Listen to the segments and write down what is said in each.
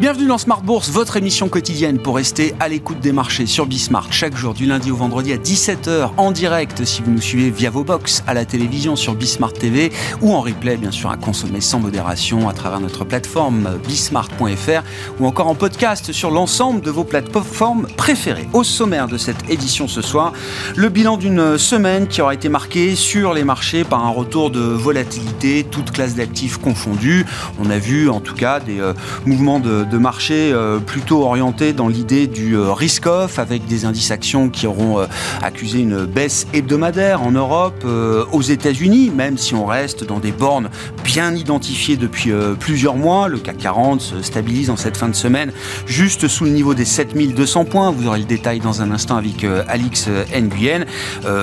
Bienvenue dans Smart Bourse, votre émission quotidienne pour rester à l'écoute des marchés sur Bismart chaque jour du lundi au vendredi à 17h en direct si vous nous suivez via vos box à la télévision sur Bismart TV ou en replay bien sûr à consommer sans modération à travers notre plateforme bismart.fr ou encore en podcast sur l'ensemble de vos plateformes préférées. Au sommaire de cette édition ce soir, le bilan d'une semaine qui aura été marquée sur les marchés par un retour de volatilité, toutes classes d'actifs confondues. On a vu en tout cas des euh, mouvements de de marché euh, plutôt orienté dans l'idée du euh, risk-off, avec des indices actions qui auront euh, accusé une baisse hebdomadaire en Europe, aux États-Unis, même si on reste dans des bornes bien identifiées depuis plusieurs mois. Le CAC 40 se stabilise en cette fin de semaine juste sous le niveau des 7200 points. Vous aurez le détail dans un instant avec Alix Nguyen.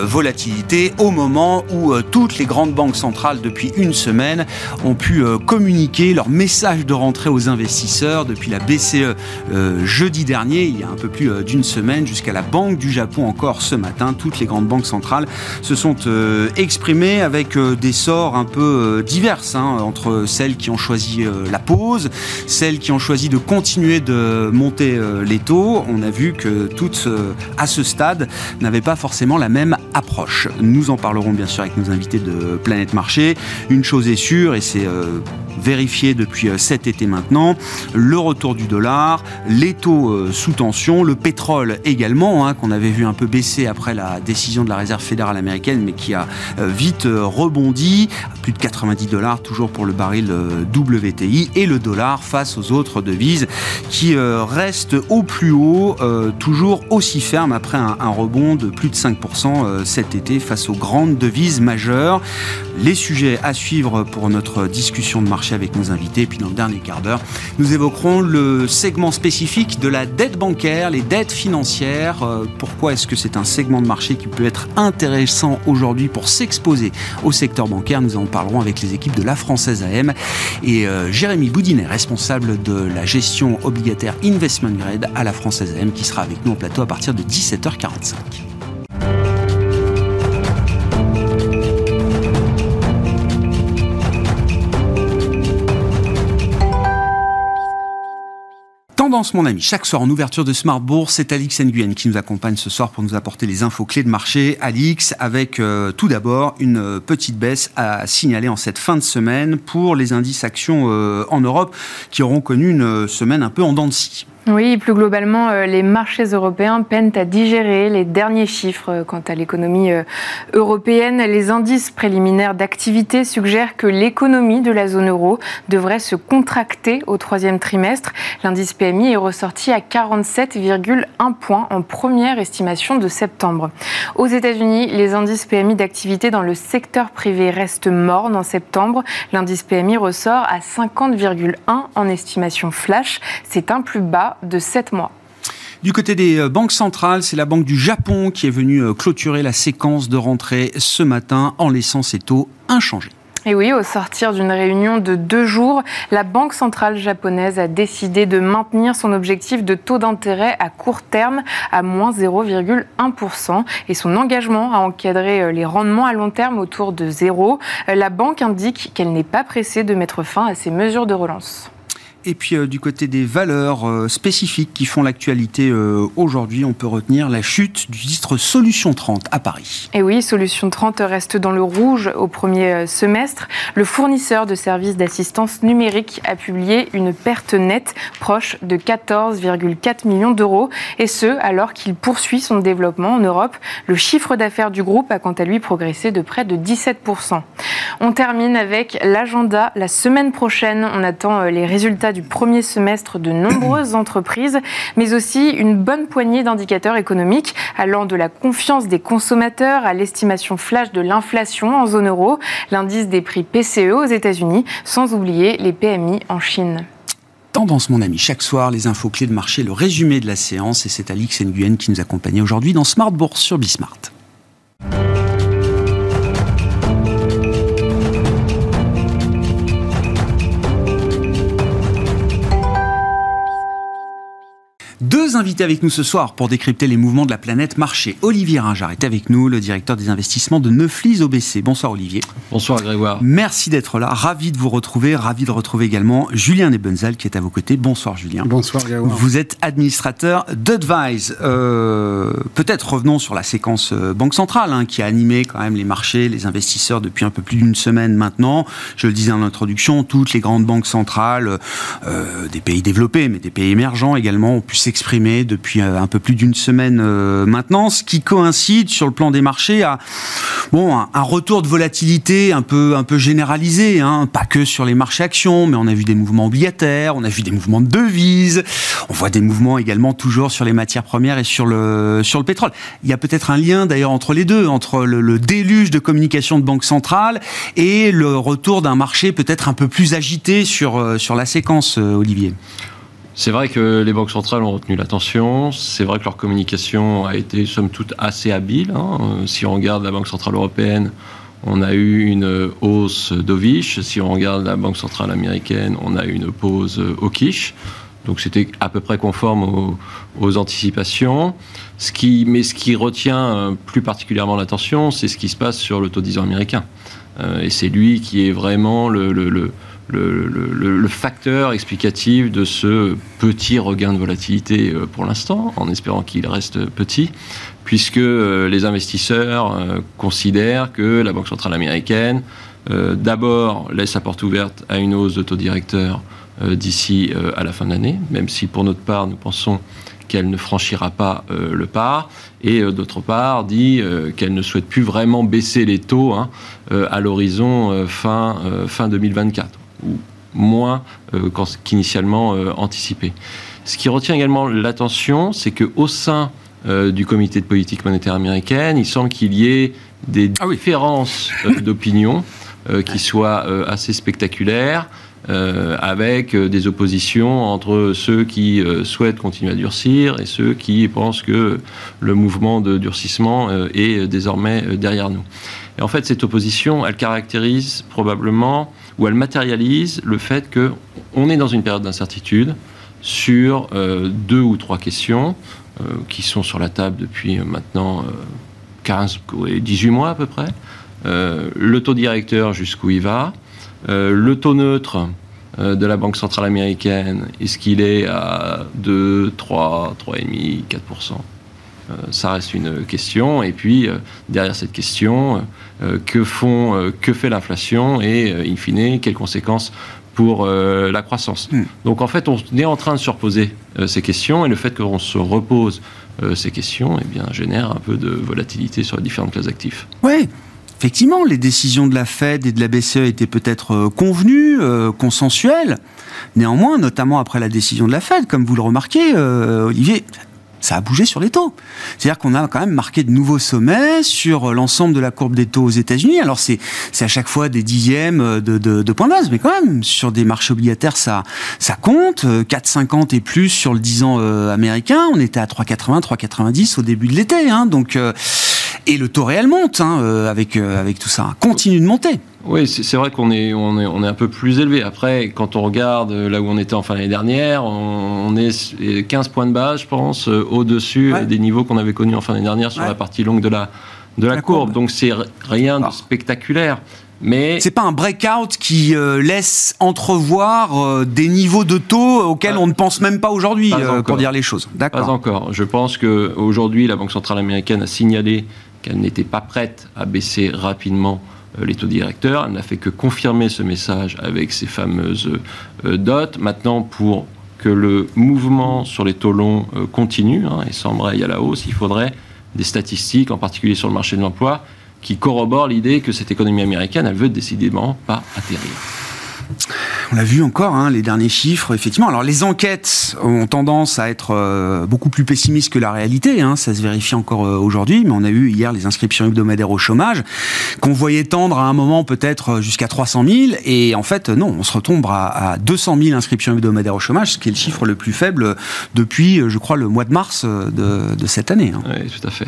volatilité au moment où toutes les grandes banques centrales depuis une semaine ont pu communiquer leur message de rentrée aux investisseurs depuis la BCE euh, jeudi dernier, il y a un peu plus euh, d'une semaine, jusqu'à la Banque du Japon encore ce matin. Toutes les grandes banques centrales se sont euh, exprimées avec des sorts un peu divers, hein, entre celles qui ont choisi la pause, celles qui ont choisi de continuer de monter les taux. On a vu que toutes, à ce stade, n'avaient pas forcément la même approche. Nous en parlerons bien sûr avec nos invités de Planète Marché. Une chose est sûre, et c'est vérifié depuis cet été maintenant, le retour du dollar, les taux euh, sous tension, le pétrole également, hein, qu'on avait vu un peu baisser après la décision de la Réserve fédérale américaine, mais qui a euh, vite euh, rebondi, plus de 90 dollars toujours pour le baril WTI, et le dollar face aux autres devises qui restent au plus haut, toujours aussi ferme après un, rebond de plus de 5% cet été face aux grandes devises majeures. Les sujets à suivre pour notre discussion de marché avec nos invités, puis dans le dernier quart d'heure, nous évoquerons le segment spécifique de la dette bancaire, les dettes financières. Euh, pourquoi est-ce que c'est un segment de marché qui peut être intéressant aujourd'hui pour s'exposer au secteur bancaire? Nous en parlerons avec les équipes de la Française AM et euh, Jérémy Boudinet, responsable de la gestion obligataire Investment Grade à la Française AM, qui sera avec nous au plateau à partir de 17h45. Mon ami. Chaque soir en ouverture de Smart Bourse, c'est Alix Nguyen qui nous accompagne ce soir pour nous apporter les infos clés de marché. Alix, avec euh, tout d'abord une euh, petite baisse à signaler en cette fin de semaine pour les indices actions euh, en Europe qui auront connu une semaine un peu en dents de scie. Oui, plus globalement, euh, les marchés européens peinent à digérer les derniers chiffres euh, quant à l'économie euh, européenne. Les indices préliminaires d'activité suggèrent que l'économie de la zone euro devrait se contracter au troisième trimestre. L'indice PMI est ressorti à 47,1 points en première estimation de septembre. Aux États-Unis, les indices PMI d'activité dans le secteur privé restent morts en septembre. L'indice PMI ressort à 50,1 en estimation flash. C'est un plus bas de 7 mois. Du côté des euh, banques centrales, c'est la Banque du Japon qui est venue euh, clôturer la séquence de rentrée ce matin en laissant ses taux inchangés. Et oui, au sortir d'une réunion de deux jours, la Banque centrale japonaise a décidé de maintenir son objectif de taux d'intérêt à court terme à moins 0,1% et son engagement à encadrer euh, les rendements à long terme autour de zéro. La banque indique qu'elle n'est pas pressée de mettre fin à ces mesures de relance. Et puis euh, du côté des valeurs euh, spécifiques qui font l'actualité euh, aujourd'hui, on peut retenir la chute du titre Solution 30 à Paris. Et oui, Solution 30 reste dans le rouge au premier semestre. Le fournisseur de services d'assistance numérique a publié une perte nette proche de 14,4 millions d'euros, et ce alors qu'il poursuit son développement en Europe. Le chiffre d'affaires du groupe a quant à lui progressé de près de 17%. On termine avec l'agenda. La semaine prochaine, on attend les résultats du premier semestre de nombreuses entreprises, mais aussi une bonne poignée d'indicateurs économiques allant de la confiance des consommateurs à l'estimation flash de l'inflation en zone euro, l'indice des prix PCE aux États-Unis, sans oublier les PMI en Chine. Tendance, mon ami. Chaque soir, les infos clés de marché, le résumé de la séance, et c'est Alix Nguyen qui nous accompagne aujourd'hui dans Smart Bourse sur Bismart. Invité avec nous ce soir pour décrypter les mouvements de la planète marché. Olivier Ringard est avec nous, le directeur des investissements de Neuflis OBC. Bonsoir Olivier. Bonsoir Grégoire. Merci d'être là, ravi de vous retrouver, ravi de retrouver également Julien Nebenzal qui est à vos côtés. Bonsoir Julien. Bonsoir Grégoire. Vous êtes administrateur d'Advise. Euh, Peut-être revenons sur la séquence euh, Banque Centrale hein, qui a animé quand même les marchés, les investisseurs depuis un peu plus d'une semaine maintenant. Je le disais en introduction, toutes les grandes banques centrales euh, des pays développés, mais des pays émergents également, ont pu s'exprimer depuis euh, un peu plus d'une semaine euh, maintenant, ce qui coïncide sur le plan des marchés à bon, un, retour de volatilité un peu, un peu généralisé, hein, pas que sur les marchés actions, mais on a vu des mouvements obligataires, on a vu des mouvements de devises, on voit des mouvements également toujours sur les matières premières et sur le, sur le pétrole. Il y a peut-être un lien d'ailleurs entre les deux, entre le, déluge de communication de banque centrale et le retour d'un marché peut-être un peu plus agité sur, euh, sur la séquence, Olivier. C'est vrai que les banques centrales ont retenu l'attention. C'est vrai que leur communication a été, somme toute, assez habile. hein. Euh, Si on regarde la Banque centrale européenne, on a eu une hausse d'Ovish. Si on regarde la Banque centrale américaine, on a eu une pause au quiche. Donc c'était à peu près conforme aux, anticipations. Ce qui, mais ce qui retient euh, plus particulièrement l'attention, c'est ce qui se passe sur le taux 10 ans américain. Euh, et c'est lui qui est vraiment le- le, facteur explicatif de ce petit regain de volatilité euh, pour l'instant, en espérant qu'il reste petit, puisque euh, les investisseurs euh, considèrent que la Banque centrale américaine, d'abord, laisse la porte ouverte à une hausse de taux directeur d'ici à la fin de l'année, même si pour notre part, nous pensons qu'elle ne franchira pas le pas, et d'autre part dit qu'elle ne souhaite plus vraiment baisser les taux hein, à l'horizon fin, fin 2024, ou moins euh, qu'initialement euh, anticipé. Ce qui retient également l'attention, c'est qu'au sein euh, du comité de politique monétaire américaine, il semble qu'il y ait des Ah oui. différences d'opinion qui soient assez spectaculaires, euh, avec euh, des oppositions entre ceux qui euh, souhaitent continuer à durcir et ceux qui pensent que le mouvement de durcissement est désormais derrière nous. Et en fait, cette opposition, elle caractérise probablement, ou elle matérialise le fait qu'on est dans une période d'incertitude sur deux ou trois questions qui sont sur la table depuis maintenant euh, 15, ouais, 18 mois à peu près. Le taux directeur, jusqu'où il va? Euh, le taux neutre euh, de la Banque centrale américaine, est-ce qu'il est à 2, 3, 3,5, 4% Euh, ça reste une question. Et puis, euh, derrière cette question, que, font, que fait l'inflation et, in fine, quelles conséquences pour la croissance? Hmm. Donc, en fait, on est en train de se reposer ces questions et le fait qu'on se repose ces questions eh bien, génère un peu de volatilité sur les différentes classes d'actifs. Oui, effectivement, les décisions de la Fed et de la BCE étaient peut-être euh, convenues, euh, consensuelles. Néanmoins, notamment après la décision de la Fed, comme vous le remarquez, euh, Olivier, ça a bougé sur les taux. C'est-à-dire qu'on a quand même marqué de nouveaux sommets sur l'ensemble de la courbe des taux aux États-Unis. Alors c'est à chaque fois des dixièmes de, de, de points de base, mais quand même sur des marchés obligataires ça ça compte. Euh, 4,50 et plus sur le 10 ans américain. On était à 3,80, 3,90 au début de l'été. Hein, donc euh, et le taux réel monte hein, euh, avec euh, avec tout ça. Continue de monter. Oui, c'est vrai qu'on est, on est, on est un peu plus élevé. Après, quand on regarde là où on était en fin d'année dernière, on, on est 15 points de base, je pense, euh, au-dessus Ouais. des niveaux qu'on avait connus en fin d'année dernière sur Ouais. la partie longue de la, de la, La courbe. courbe. Donc, c'est rien de Ah. spectaculaire. Mais C'est pas un breakout qui euh, laisse entrevoir euh, des niveaux de taux auxquels on ne pense même pas aujourd'hui, euh, pour dire les choses. Pas encore. Je pense qu'aujourd'hui, la Banque centrale américaine a signalé qu'elle n'était pas prête à baisser rapidement euh, les taux directeurs. Elle n'a fait que confirmer ce message avec ces fameuses euh, dots. Maintenant, pour que le mouvement sur les taux longs euh, continue hein, et s'embraye à la hausse, il faudrait des statistiques, en particulier sur le marché de l'emploi, qui corroborent l'idée que cette économie américaine, elle veut décidément pas atterrir. On l'a vu encore, hein, les derniers chiffres, effectivement. Alors, les enquêtes ont tendance à être euh, beaucoup plus pessimistes que la réalité. hein, ça se vérifie encore euh, aujourd'hui. Mais on a eu hier les inscriptions hebdomadaires au chômage qu'on voyait tendre à un moment peut-être euh, jusqu'à 300 000. Et en fait, non, on se retombe à, à 200 000 inscriptions hebdomadaires au chômage, ce qui est le chiffre le plus faible depuis, euh, je crois, le mois de mars de, de cette année. hein. Oui, tout à fait.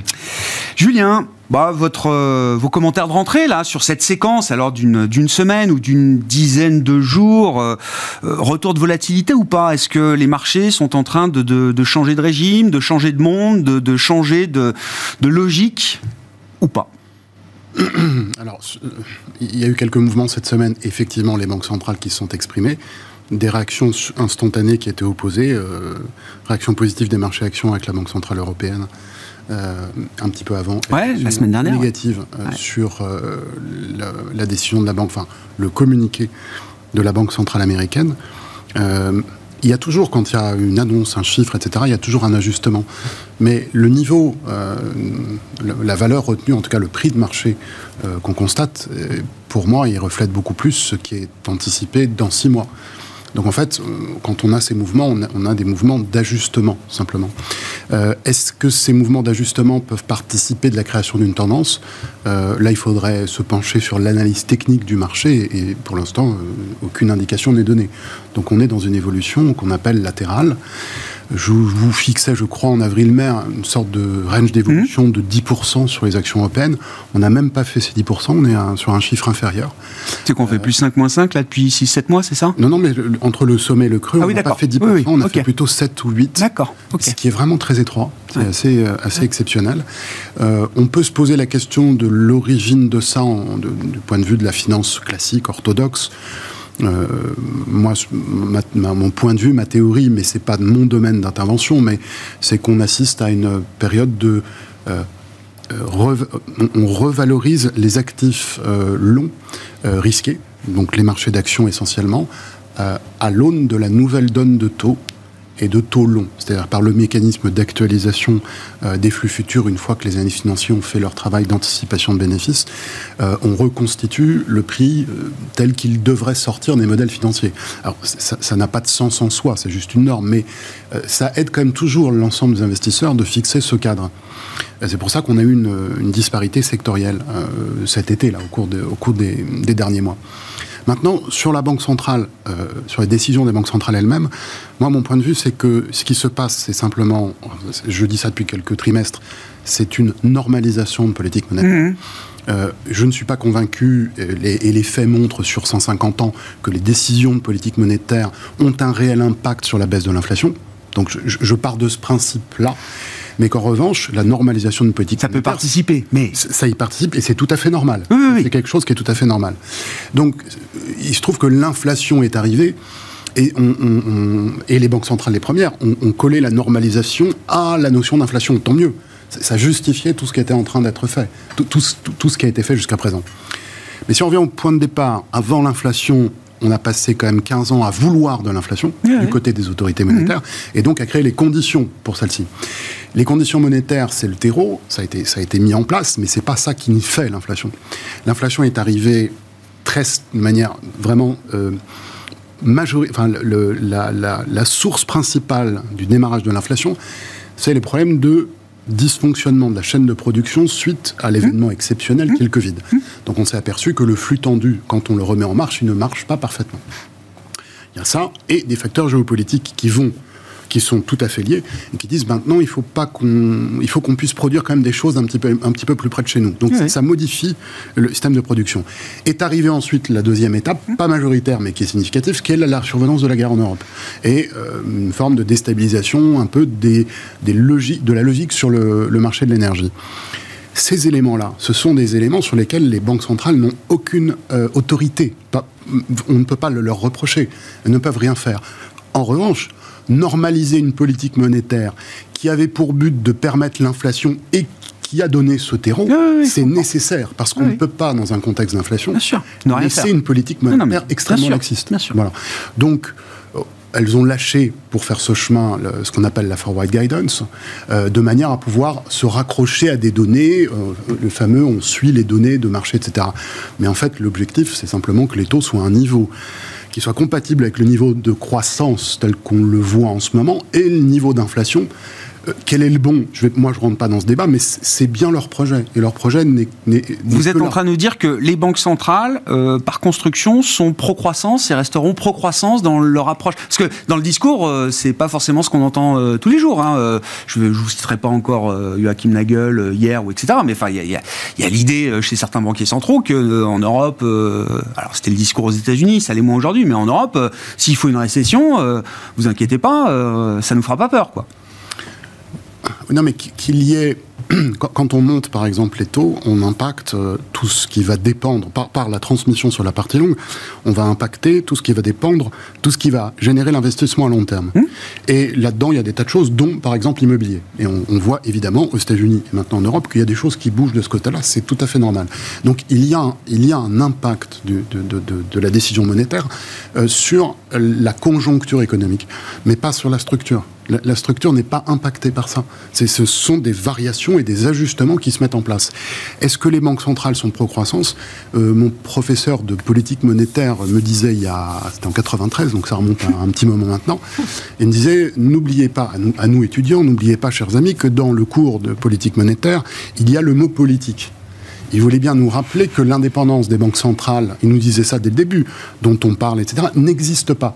Julien, bah, euh, vos commentaires de rentrée là sur cette séquence, alors d'une semaine ou d'une dizaine de jours, euh, euh, retour de volatilité ou pas? Est-ce que les marchés sont en train de, changer de régime, de changer de monde, de, changer de, de logique ou pas? Alors, il y a eu quelques mouvements cette semaine, effectivement, les banques centrales qui se sont exprimées. Des réactions instantanées qui étaient opposées, euh, réaction positive des marchés actions avec la Banque Centrale Européenne euh, un petit peu avant. Ouais, la semaine dernière. Négative euh, sur euh, la, décision de la banque, enfin le communiqué de la Banque Centrale Américaine. il y a toujours, quand il y a une annonce, un chiffre, etc., il y a toujours un ajustement. Mais le niveau, la valeur retenue, en tout cas le prix de marché qu'on constate, pour moi, il reflète beaucoup plus ce qui est anticipé dans six mois. Donc en fait, euh, quand on a ces mouvements, on a, des mouvements d'ajustement simplement. Euh, est-ce que ces mouvements d'ajustement peuvent participer de la création d'une tendance? Euh, Là, il faudrait se pencher sur l'analyse technique du marché et pour l'instant, aucune indication n'est donnée. Donc on est dans une évolution qu'on appelle latérale. Je vous fixais, je crois, en avril-mai, une sorte de range d'évolution mmh. de 10% sur les actions européennes. On n'a même pas fait ces 10%, on est sur un chiffre inférieur. C'est qu'on fait plus 5 moins 5 là depuis 6-7 mois, c'est ça? Non, non, mais entre le sommet et le creux, ah on n'a pas fait 10%, on a fait plutôt 7 ou 8. D'accord. Ce qui est vraiment très étroit, c'est assez, euh, assez exceptionnel. Euh, on peut se poser la question de l'origine de ça du point de vue de la finance classique, orthodoxe. Euh, moi, mon point de vue, ma théorie, mais c'est pas mon domaine d'intervention, mais c'est qu'on assiste à une période de euh, euh, on revalorise les actifs longs, risqués, donc les marchés d'actions essentiellement, à l'aune de la nouvelle donne de taux et de taux longs, c'est-à-dire par le mécanisme d'actualisation euh, des flux futurs une fois que les années financiers ont fait leur travail d'anticipation de bénéfices, euh, on reconstitue le prix euh, tel qu'il devrait sortir des modèles financiers. Alors ça n'a pas de sens en soi, c'est juste une norme, mais ça aide quand même toujours l'ensemble des investisseurs de fixer ce cadre. C'est pour ça qu'on a eu une, disparité sectorielle cet été, là, au cours, au cours des derniers mois. Maintenant, sur la Banque centrale, euh, sur les décisions des banques centrales elles-mêmes, moi, mon point de vue, c'est que ce qui se passe, c'est simplement, je dis ça depuis quelques trimestres, c'est une normalisation de politique monétaire. Mmh. Euh, je ne suis pas convaincu, et les, faits montrent sur 150 ans, que les décisions de politique monétaire ont un réel impact sur la baisse de l'inflation. Donc je pars de ce principe-là mais qu'en revanche, la normalisation d'une politique ça peut participer, mais ça y participe et c'est tout à fait normal. C'est quelque chose qui est tout à fait normal. Donc, il se trouve que l'inflation est arrivée. Et, on, et, les banques centrales, les premières, ont, collé la normalisation à la notion d'inflation. Tant mieux. Ça justifiait tout ce qui était en train d'être fait, tout, tout, tout, ce qui a été fait jusqu'à présent. Mais si on revient au point de départ, avant l'inflation, on a passé quand même 15 ans à vouloir de l'inflation du côté des autorités monétaires et donc à créer les conditions pour celle-ci. Les conditions monétaires, c'est le terreau, ça a été, ça a été mis en place, mais c'est pas ça qui fait l'inflation. L'inflation est arrivée très, de manière vraiment euh, enfin, la, la, source principale du démarrage de l'inflation, c'est les problèmes de dysfonctionnement de la chaîne de production suite à l'événement exceptionnel qu'est le Covid. Donc on s'est aperçu que le flux tendu, quand on le remet en marche, il ne marche pas parfaitement. Il y a ça et des facteurs géopolitiques qui vont qui sont tout à fait liés et qui disent maintenant il faut pas qu'on il faut qu'on puisse produire quand même des choses un petit peu un petit peu plus près de chez nous. Donc ça modifie le système de production. Est arrivée ensuite la deuxième étape, pas majoritaire mais qui est significative, qui est la survenance de la guerre en Europe et euh, une forme de déstabilisation un peu des, des logiques de la logique sur le, marché de l'énergie. Ces éléments-là, ce sont des éléments sur lesquels les banques centrales n'ont aucune euh, autorité. Pas, on ne peut pas le leur reprocher. Elles ne peuvent rien faire. En revanche, normaliser une politique monétaire qui avait pour but de permettre l'inflation et qui a donné ce terreau, c'est nécessaire parce qu'on ne peut pas, dans un contexte d'inflation, laisser une politique monétaire extrêmement laxiste. Voilà. Donc, euh, elles ont lâché pour faire ce chemin ce qu'on appelle la forward guidance, euh, de manière à pouvoir se raccrocher à des données, euh, le fameux on suit les données de marché, etc. Mais en fait, l'objectif, c'est simplement que les taux soient à un niveau qui soit compatible avec le niveau de croissance tel qu'on le voit en ce moment et le niveau d'inflation quel est le bon? Je vais, Moi, je rentre pas dans ce débat, mais c'est bien leur projet. Et leur projet n'est. Vous êtes en train de nous dire que les banques centrales, euh, par construction, sont pro-croissance et resteront pro-croissance dans leur approche. Parce que dans le discours, euh, c'est pas forcément ce qu'on entend tous les jours. Hein. je ne vous citerai pas encore Joachim Nagel hier ou etc. Mais enfin, il y a, a l'idée chez certains banquiers centraux que en Europe, alors c'était le discours aux États-Unis, ça l'est moins aujourd'hui, mais en Europe, s'il faut une récession, vous inquiétez pas, ça nous fera pas peur, quoi. Non, mais qu'il y ait quand on monte par exemple les taux, on impacte euh, tout ce qui va dépendre, par, la transmission sur la partie longue, on va impacter tout ce qui va dépendre, tout ce qui va générer l'investissement à long terme. Mmh. Et là-dedans, il y a des tas de choses, dont par exemple l'immobilier. Et on, voit évidemment aux États-Unis et maintenant en Europe qu'il y a des choses qui bougent de ce côté-là, c'est tout à fait normal. Donc il y a, un, il y a un impact de, de, la décision monétaire euh, sur la conjoncture économique, mais pas sur la structure. La, structure n'est pas impactée par ça. Ce sont des variations et des ajustements qui se mettent en place. Est-ce que les banques centrales sont pro-croissance? Euh, Mon professeur de politique monétaire me disait, il y a, c'était en 93, donc ça remonte à un petit moment maintenant, il me disait, n'oubliez pas, à nous, à nous étudiants, n'oubliez pas, chers amis, que dans le cours de politique monétaire, il y a le mot politique il voulait bien nous rappeler que l'indépendance des banques centrales, il nous disait ça dès le début, dont on parle, etc., n'existe pas.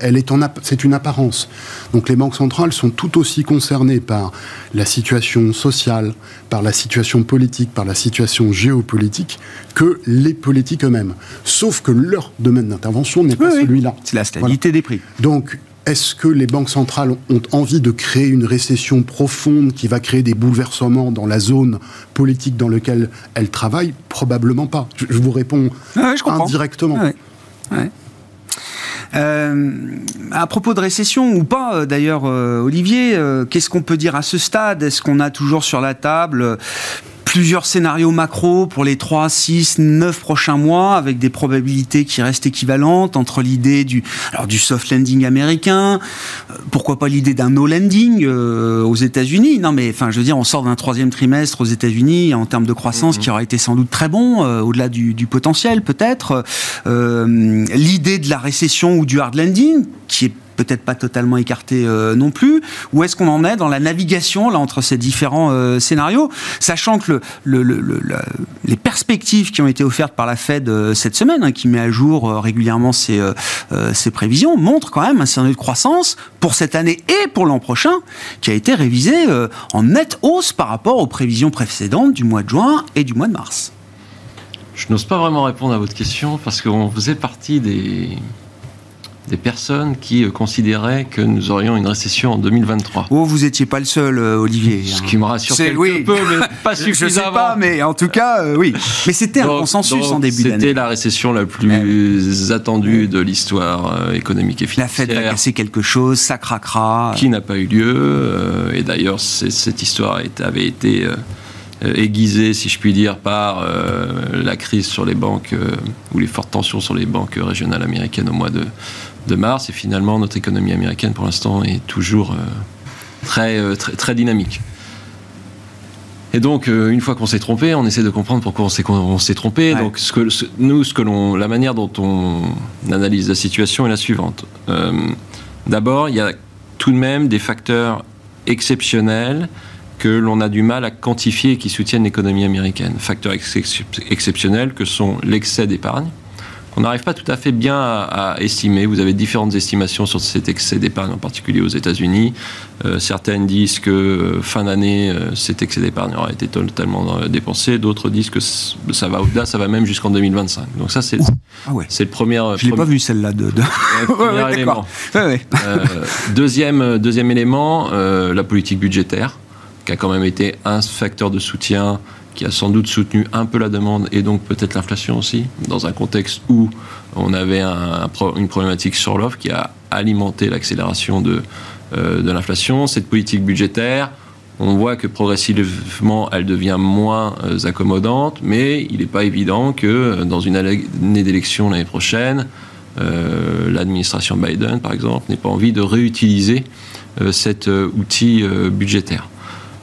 Elle est c'est une apparence. Donc les banques centrales sont tout aussi concernées par la situation sociale, par la situation politique, par la situation géopolitique que les politiques eux-mêmes. Sauf que leur domaine d'intervention n'est pas celui-là. C'est la stabilité des prix. Donc est-ce que les banques centrales ont envie de créer une récession profonde qui va créer des bouleversements dans la zone politique dans laquelle elles travaillent? Probablement pas. Je, vous réponds indirectement. Euh, à propos de récession ou pas, euh, d'ailleurs, euh, Olivier, qu'est-ce qu'on peut dire à ce stade? Est-ce qu'on a toujours sur la table plusieurs scénarios macro pour les 3, 6, 9 prochains mois avec des probabilités qui restent équivalentes entre l'idée du, alors du soft landing américain, euh, pourquoi pas l'idée d'un no landing euh, aux États-Unis. Non, mais enfin, je veux dire, on sort d'un troisième trimestre aux États-Unis en termes de croissance qui aura été sans doute très bon, euh, au-delà du, du, potentiel peut-être. l'idée de la récession ou du hard landing qui est peut-être pas totalement écarté euh, non plus Où est-ce qu'on en est dans la navigation là entre ces différents euh, scénarios, sachant que le, les perspectives qui ont été offertes par la Fed euh, cette semaine, hein, qui met à jour régulièrement ses, ses, prévisions, montrent quand même un scénario de croissance pour cette année et pour l'an prochain qui a été révisé en nette hausse par rapport aux prévisions précédentes du mois de juin et du mois de mars. Je n'ose pas vraiment répondre à votre question parce qu'on faisait partie des des personnes qui euh, considéraient que nous aurions une récession en 2023. Oh, vous n'étiez pas le seul, euh, Olivier. Ce qui me rassure quelque oui. peu, mais pas suffisamment. Je sais pas, mais en tout cas, euh, oui. Mais c'était un consensus en début d'année. C'était la récession la plus attendue de l'histoire économique et financière. La Fed va casser quelque chose, ça craquera. Qui n'a pas eu lieu. et d'ailleurs, cette histoire avait été aiguisée, si je puis dire, par la crise sur les banques ou les fortes tensions sur les banques régionales américaines au mois de de mars. Et finalement, notre économie américaine, pour l'instant, est toujours euh, très, euh, très, très dynamique. Et donc, euh, une fois qu'on s'est trompé, on essaie de comprendre pourquoi on s'est trompé. Donc, ce que, nous, ce que l'on, la manière dont on analyse la situation est la suivante. d'abord, il y a tout de même des facteurs exceptionnels que l'on a du mal à quantifier et qui soutiennent l'économie américaine. Facteurs exceptionnels que sont l'excès d'épargne, on n'arrive pas tout à fait bien à, estimer. Vous avez différentes estimations sur cet excès d'épargne, en particulier aux États-Unis. Euh, certaines disent que euh, fin d'année, euh, cet excès d'épargne aura été totalement dépensé. D'autres disent que ça va au-delà, ça va même jusqu'en 2025. Donc ça, c'est ah le premier. Je l'ai pas vu celle-là. De, premier élément. deuxième, deuxième élément, la politique budgétaire, qui a quand même été un facteur de soutien qui a sans doute soutenu un peu la demande et donc peut-être l'inflation aussi, dans un contexte où on avait une problématique sur l'offre qui a alimenté l'accélération de, euh, de l'inflation. Cette politique budgétaire, on voit que progressivement, elle devient moins euh, accommodante, mais il n'est pas évident que euh, dans une année d'élection l'année prochaine, l'administration Biden, par exemple, n'ait pas envie de réutiliser cet outil budgétaire.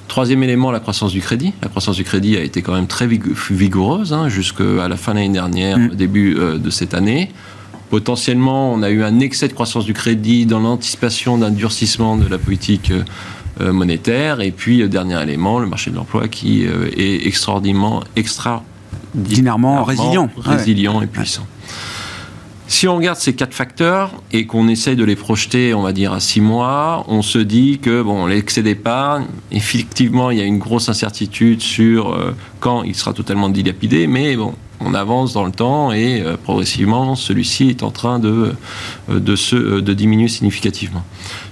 Troisième élément, la croissance du crédit. La croissance du crédit a été quand même très vigoureuse hein, jusqu'à la fin de l'année dernière, mm. début euh, de cette année. Potentiellement, on a eu un excès de croissance du crédit dans l'anticipation d'un durcissement de la politique monétaire. Et puis, dernier élément, le marché de l'emploi qui est extraordinairement, extraordinairement résilient, résilient et puissant. Si on regarde ces quatre facteurs et qu'on essaye de les projeter, on va dire, à six mois, on se dit que, bon, l'excès d'épargne, effectivement, il y a une grosse incertitude sur euh, quand il sera totalement dilapidé, mais bon, on avance dans le temps et euh, progressivement, celui-ci est en train de, euh, de, se, de diminuer significativement.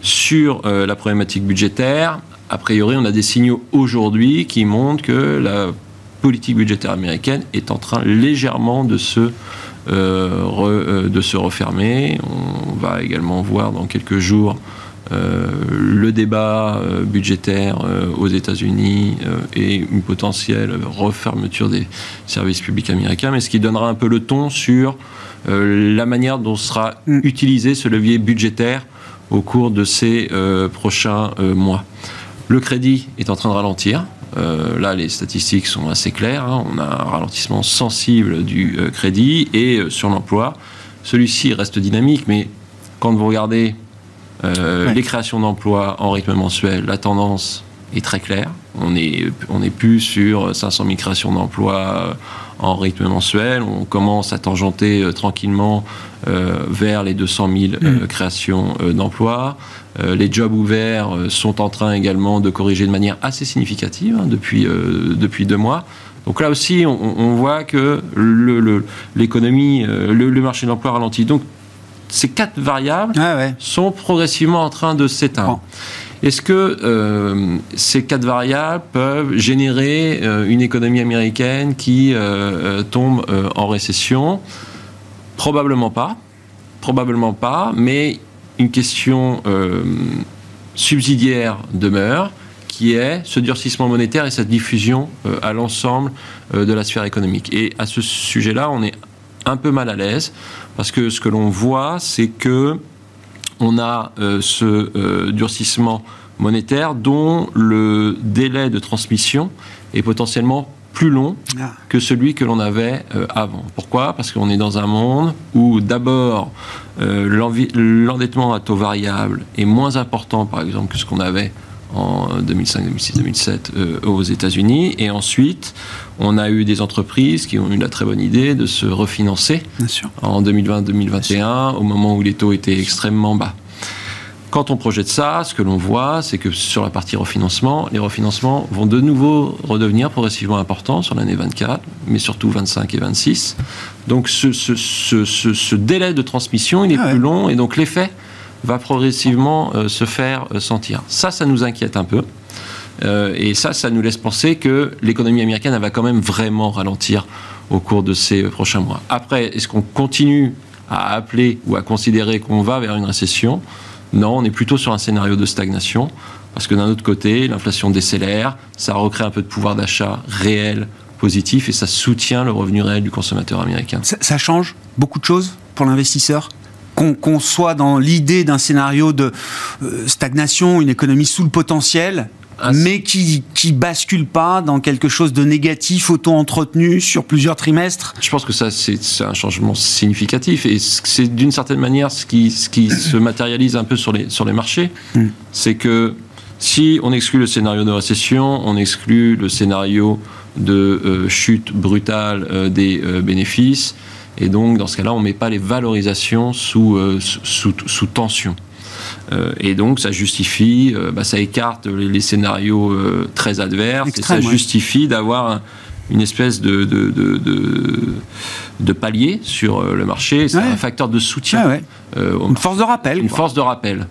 Sur la problématique budgétaire, a priori, on a des signaux aujourd'hui qui montrent que la politique budgétaire américaine est en train légèrement de se euh, euh, de se refermer. On va également voir dans quelques jours euh, le débat budgétaire aux États-Unis et une potentielle refermeture des services publics américains, mais ce qui donnera un peu le ton sur la manière dont sera mm. utilisé ce levier budgétaire au cours de ces prochains mois. Le crédit est en train de ralentir. Euh, là, les statistiques sont assez claires. Hein. On a un ralentissement sensible du euh, crédit et euh, sur l'emploi. Celui-ci reste dynamique, mais quand vous regardez les créations d'emplois en rythme mensuel, la tendance est très claire. On n'est on est plus sur 500 000 créations d'emplois en rythme mensuel. On commence à tangenter tranquillement vers les 200 000 mm. créations d'emplois. Euh, les jobs ouverts euh, sont en train également de corriger de manière assez significative hein, depuis, euh, depuis deux mois. Donc là aussi, on, voit que l'économie, le, marché de l'emploi ralentit. Donc ces quatre variables ah sont progressivement en train de s'éteindre. Est-ce que ces quatre variables peuvent générer une économie américaine qui tombe en récession? Probablement pas. Probablement pas, mais une question euh, subsidiaire demeure, qui est ce durcissement monétaire et sa diffusion euh, à l'ensemble euh, de la sphère économique. Et à ce sujet-là, on est un peu mal à l'aise, parce que ce que l'on voit, c'est que on a ce durcissement monétaire dont le délai de transmission est potentiellement plus long ah. que celui que l'on avait euh, avant. Pourquoi? Parce qu'on est dans un monde où d'abord euh, l'endettement à taux variable est moins important, par exemple, que ce qu'on avait en 2005, 2006, 2007 aux États-Unis. Et ensuite, on a eu des entreprises qui ont eu la très bonne idée de se refinancer en 2020-2021, au moment où les taux étaient extrêmement bas. Quand on projette ça, ce que l'on voit, c'est que sur la partie refinancement, les refinancements vont de nouveau redevenir progressivement importants sur l'année 24, mais surtout 25 et 26. Donc ce, délai de transmission, il est ah plus long et donc l'effet va progressivement euh, se faire euh, sentir. Ça, ça nous inquiète un peu. Euh, et ça, ça nous laisse penser que l'économie américaine elle va quand même vraiment ralentir au cours de ces prochains mois. Après, est-ce qu'on continue à appeler ou à considérer qu'on va vers une récession? Non, on est plutôt sur un scénario de stagnation, parce que d'un autre côté, l'inflation décélère, ça recrée un peu de pouvoir d'achat réel, positif, et ça soutient le revenu réel du consommateur américain. Ça, change beaucoup de choses pour l'investisseur? Qu'on soit dans l'idée d'un scénario de euh, stagnation, une économie sous le potentiel, ah, mais qui, qui bascule pas dans quelque chose de négatif, auto-entretenu sur plusieurs trimestres Je pense que ça, c'est un changement significatif et c'est d'une certaine manière ce qui, ce qui se matérialise un peu sur les, sur les marchés. Hmm. C'est que si on exclut le scénario de récession, on exclut le scénario de euh, chute brutale euh, des euh, bénéfices, et donc dans ce cas-là, on ne met pas les valorisations sous, sous, sous tension. Euh, et donc, ça justifie, euh, bah, ça écarte les, scénarios euh, très adverses, et ça justifie d'avoir une espèce de, de, palier sur le marché. C'est un facteur de soutien. une force de rappel. Une force de rappel.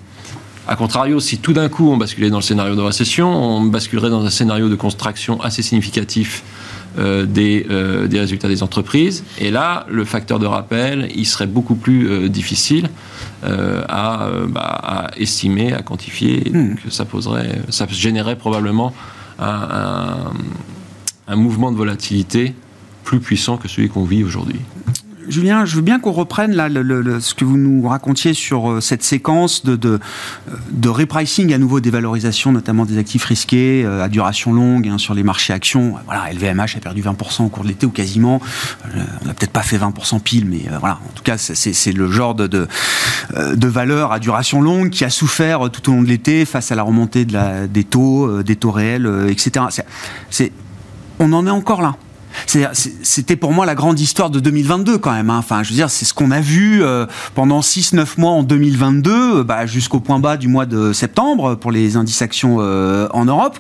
A contrario, si tout d'un coup on basculait dans le scénario de récession, on basculerait dans un scénario de contraction assez significatif des, des, résultats des entreprises. Et là, le facteur de rappel, il serait beaucoup plus difficile. Euh, euh, bah, à, estimer, à quantifier. Hmm. ça poserait, ça générerait probablement un, mouvement de volatilité plus puissant que celui qu'on vit aujourd'hui. Julien, je veux bien qu'on reprenne là, ce que vous nous racontiez sur euh, cette séquence de, de, de, repricing à nouveau des valorisations, notamment des actifs risqués euh, à duration longue hein, sur les marchés actions. Voilà, LVMH a perdu 20% au cours de l'été ou quasiment. Euh, on n'a peut-être pas fait 20% pile, mais voilà. En tout cas, c'est le genre de, de, valeur à duration longue qui a souffert tout au long de l'été face à la remontée des taux, des taux réels, etc. On en est encore là. C'était pour moi la grande histoire de 2022 quand même. Hein. Enfin, je veux dire, c'est ce qu'on a vu euh, pendant 6-9 mois en 2022, euh, bah, jusqu'au point bas du mois de septembre pour les indices actions euh, en Europe.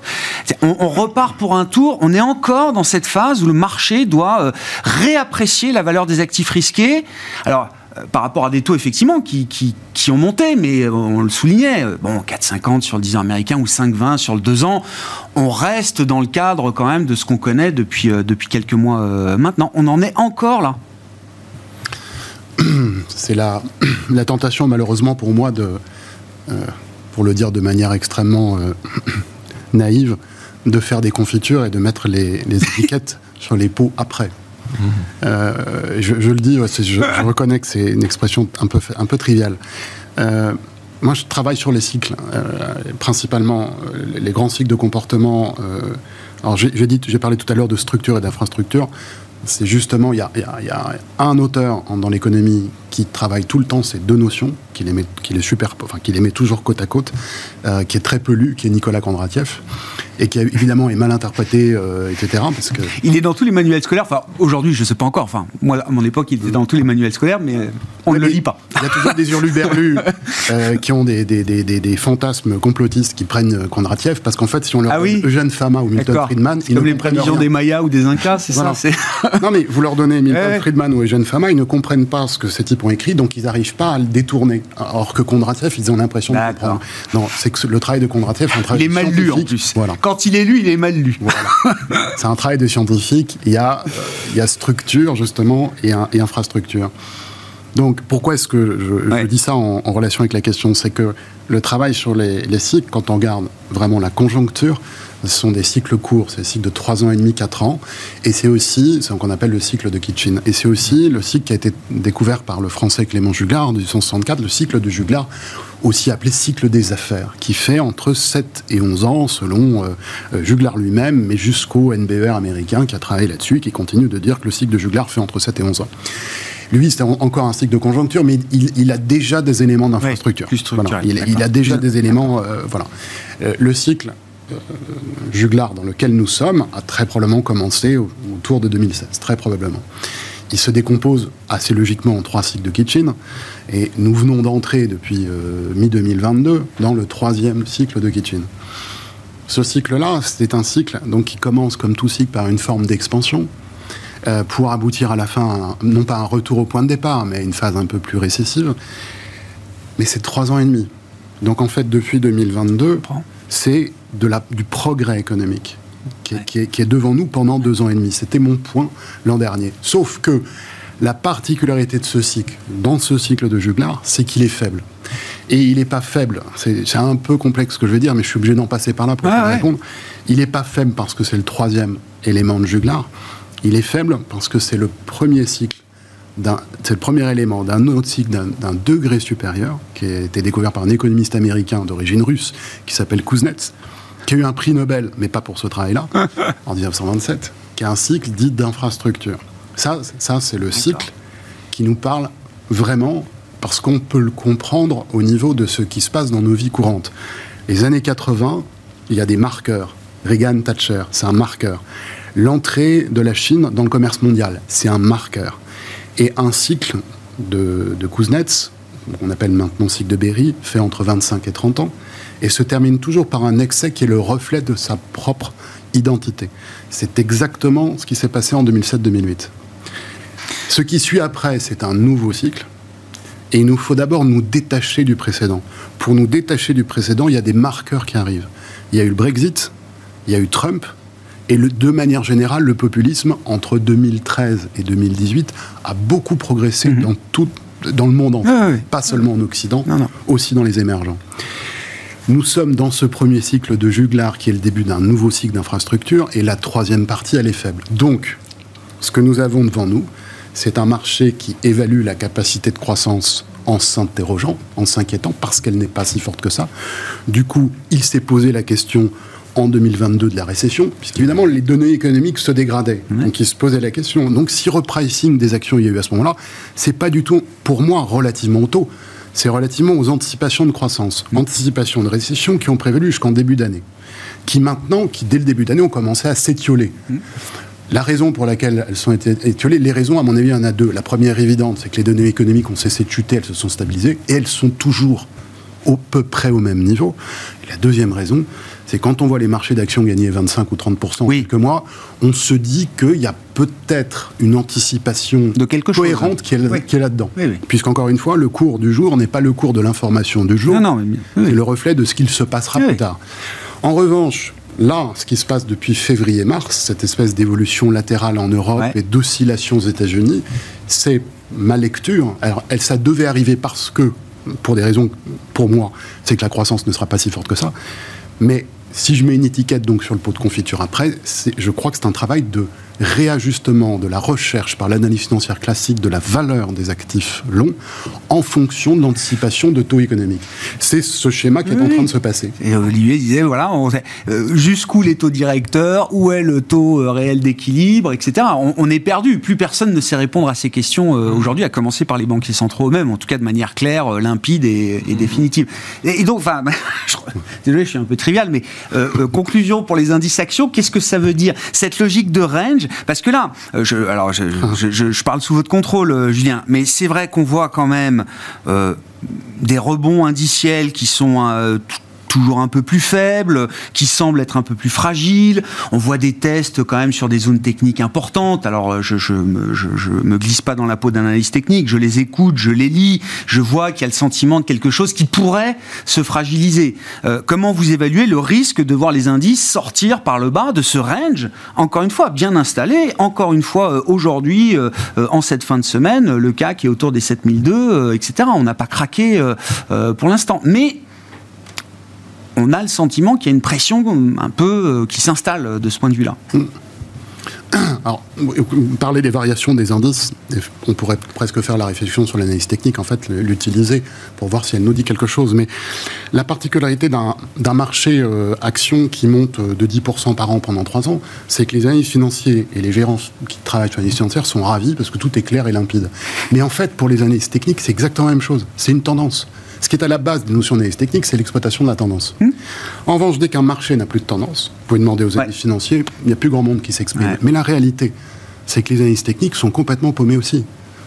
On, on, repart pour un tour. On est encore dans cette phase où le marché doit réapprécier la valeur des actifs risqués. Alors, par rapport à des taux effectivement qui, qui, ont monté, mais on le soulignait, bon 4,50 sur le 10 ans américain ou 5,20 sur le 2 ans, on reste dans le cadre quand même de ce qu'on connaît depuis, euh, depuis quelques mois euh, maintenant. On en est encore là. C'est la, la tentation malheureusement pour moi de, euh, pour le dire de manière extrêmement naïve, de faire des confitures et de mettre les, les étiquettes sur les pots après. Euh, je, le dis, je, reconnais que c'est une expression un peu, un peu triviale. Euh, moi, je travaille sur les cycles, euh, principalement les grands cycles de comportement. alors, j'ai parlé tout à l'heure de structure et d'infrastructure c'est justement, il y, a, un auteur dans l'économie qui travaille tout le temps ces deux notions, qui les met, qui les super, enfin, qui les met toujours côte à côte, euh, qui est très peu lu, qui est Nicolas Kondratiev, et qui évidemment est mal interprété, euh, etc. Parce que... Il est dans tous les manuels scolaires, enfin aujourd'hui je ne sais pas encore, enfin moi à mon époque il était dans tous les manuels scolaires, mais on ne le lit pas. Il y a toujours des hurluberlus euh, qui ont des, des, des, des, fantasmes complotistes qui prennent Kondratiev, parce qu'en fait si on leur ah oui Eugène Fama ou Milton Friedman... Comme les prévisions des Mayas ou des Incas, c'est ça non, mais vous leur donnez Milton Friedman ou Eugène Fama, ils ne comprennent pas ce que ces types ont écrit, donc ils n'arrivent pas à le détourner. Alors que Kondratiev, ils ont l'impression de comprendre. Non, c'est que le travail de Kondratiev, un travail Il est mal lu en plus. Voilà. Quand il est lu, il est mal lu. Voilà. c'est un travail de scientifique. Il y a, euh, il y a structure, justement, et, et infrastructure. Donc, pourquoi est-ce que je, dis ça en, relation avec la question? C'est que le travail sur les, les cycles, quand on regarde vraiment la conjoncture, ce sont des cycles courts, c'est des cycles de 3 ans et demi, 4 ans. Et c'est aussi ce qu'on appelle le cycle de Kitchen. Et c'est aussi le cycle qui a été découvert par le français Clément Juglar en 1864, le cycle de Juglar, aussi appelé cycle des affaires, qui fait entre 7 et 11 ans, selon euh, euh, Juglar lui-même, mais jusqu'au NBER américain qui a travaillé là-dessus qui continue de dire que le cycle de Juglar fait entre 7 et 11 ans. Lui, c'est encore un cycle de conjoncture, mais il, a déjà des éléments d'infrastructure. il, a déjà des éléments. Euh, voilà. le cycle euh, juglar dans lequel nous sommes a très probablement commencé autour de 2016, très probablement. Il se décompose assez logiquement en trois cycles de Kitchen, et nous venons d'entrer depuis euh, mi-2022 dans le troisième cycle de Kitchen. Ce cycle-là, c'est un cycle donc, qui commence, comme tout cycle, par une forme d'expansion, euh, pour aboutir à la fin, non pas un retour au point de départ, mais à une phase un peu plus récessive. Mais c'est trois ans et demi. Donc en fait, depuis 2022, c'est de la, du progrès économique qui est, devant nous pendant deux ans et demi. C'était mon point l'an dernier. Sauf que la particularité de ce cycle, dans ce cycle de Juglar, c'est qu'il est faible. Et il n'est pas faible. C'est un peu complexe ce que je vais dire, mais je suis obligé d'en passer par là pour répondre. Il n'est pas faible parce que c'est le troisième élément de Juglar. Il est faible parce que c'est le premier cycle c'est le premier élément d'un autre cycle d'un degré supérieur, qui a été découvert par un économiste américain d'origine russe, qui s'appelle Kuznets, qui a eu un prix Nobel, mais pas pour ce travail-là, en 1927, qui est un cycle dit d'infrastructure. Ça, ça c'est le cycle qui nous parle vraiment parce qu'on peut le comprendre au niveau de ce qui se passe dans nos vies courantes. Les années 80, il y a des marqueurs. Reagan, Thatcher, c'est un marqueur. L'entrée de la Chine dans le commerce mondial, c'est un marqueur. Et un cycle de, de Kuznets, qu'on appelle maintenant cycle de Berry, fait entre 25 et 30 ans, et se termine toujours par un excès qui est le reflet de sa propre identité. C'est exactement ce qui s'est passé en 2007-2008. Ce qui suit après, c'est un nouveau cycle, et il nous faut d'abord nous détacher du précédent. Pour nous détacher du précédent, il y a des marqueurs qui arrivent. Il y a eu le Brexit, il y a eu Trump, et de manière générale, le populisme, entre 2013 et 2018, a beaucoup progressé mhm. dans, tout, dans le monde entier. Ah Pas seulement en Occident, aussi dans les émergents. Nous sommes dans ce premier cycle de Juglar, qui est le début d'un nouveau cycle d'infrastructure, et la troisième partie, elle est faible. Donc, ce que nous avons devant nous, c'est un marché qui évalue la capacité de croissance en s'interrogeant, en s'inquiétant, parce qu'elle n'est pas si forte que ça. Du coup, il s'est posé la question en 2022 de la récession, puisqu'évidemment les données économiques se dégradaient. Donc il se posait la question. Donc si repricing des actions il y a eu à ce moment-là, c'est pas du tout, pour moi, relativement tôt. C'est relativement aux anticipations de croissance, anticipations de récession qui ont prévalu jusqu'en début d'année, qui maintenant, qui dès le début d'année ont commencé à s'étioler. La raison pour laquelle elles sont étiolées, les raisons, à mon avis, il y en a deux. La première évidente, c'est que les données économiques ont cessé de chuter, elles se sont stabilisées, et elles sont toujours au peu près au même niveau. la deuxième raison, c'est quand on voit les marchés d'actions gagner 25 ou 30% en quelques mois, on se dit qu'il y a peut-être une anticipation de quelque cohérente qui est, là-dedans. Puisqu'encore une fois, le cours du jour n'est pas le cours de l'information du jour, c'est le reflet de ce qu'il se passera plus tard. En revanche, Là, ce qui se passe depuis février-mars, cette espèce d'évolution latérale en Europe et d'oscillation aux États-Unis, c'est ma lecture. Alors, elle, ça devait arriver parce que, pour des raisons, pour moi, c'est que la croissance ne sera pas si forte que ça. Mais si je mets une étiquette donc sur le pot de confiture après, je crois que c'est un travail de réajustement de la recherche par l'analyse financière classique de la valeur des actifs longs en fonction de l'anticipation de taux économiques. C'est ce schéma qui est en train de se passer. Et Olivier disait, voilà, euh, jusqu'où les taux directeurs, où est le taux euh, réel d'équilibre, etc. On, est perdu. Plus personne ne sait répondre à ces questions euh, aujourd'hui, à commencer par les banquiers centraux eux-mêmes, en tout cas de manière claire, limpide et, définitive. Et, donc, enfin, désolé, je suis un peu trivial, mais conclusion pour les indices actions, qu'est-ce que ça veut dire? Cette logique de range, parce que là, euh, je, alors je, parle sous votre contrôle, euh, Julien, mais c'est vrai qu'on voit quand même euh, des rebonds indiciels qui sont toujours un peu plus faible, qui semble être un peu plus fragile. On voit des tests quand même sur des zones techniques importantes. Alors euh, je, je, me glisse pas dans la peau d'un analyste technique, je les écoute, je les lis, je vois qu'il y a le sentiment de quelque chose qui pourrait se fragiliser. Euh, comment vous évaluez le risque de voir les indices sortir par le bas de ce range, encore une fois bien installé, encore une fois euh, aujourd'hui, en cette fin de semaine, le CAC est autour des 7002, etc. On n'a pas craqué pour l'instant. Mais on a le sentiment qu'il y a une pression un peu euh, qui s'installe de ce point de vue-là. Alors, parler des variations des indices, on pourrait presque faire la réflexion sur l'analyse technique, en fait, l'utiliser pour voir si elle nous dit quelque chose. Mais la particularité d'un marché euh, action qui monte de 10% par an pendant 3 ans, c'est que les analystes financiers et les gérants qui travaillent sur l'analyse financière sont ravis parce que tout est clair et limpide. Mais en fait, pour les analystes techniques, c'est exactement la même chose. C'est une tendance. Ce qui est à la base des notions d'analyse technique, c'est l'exploitation de la tendance. Hmm. En revanche, dès qu'un marché n'a plus de tendance, vous pouvez demander aux analystes financiers, il n'y a plus grand monde qui s'exprime. Mais la réalité, c'est que les analystes techniques sont complètement paumés aussi.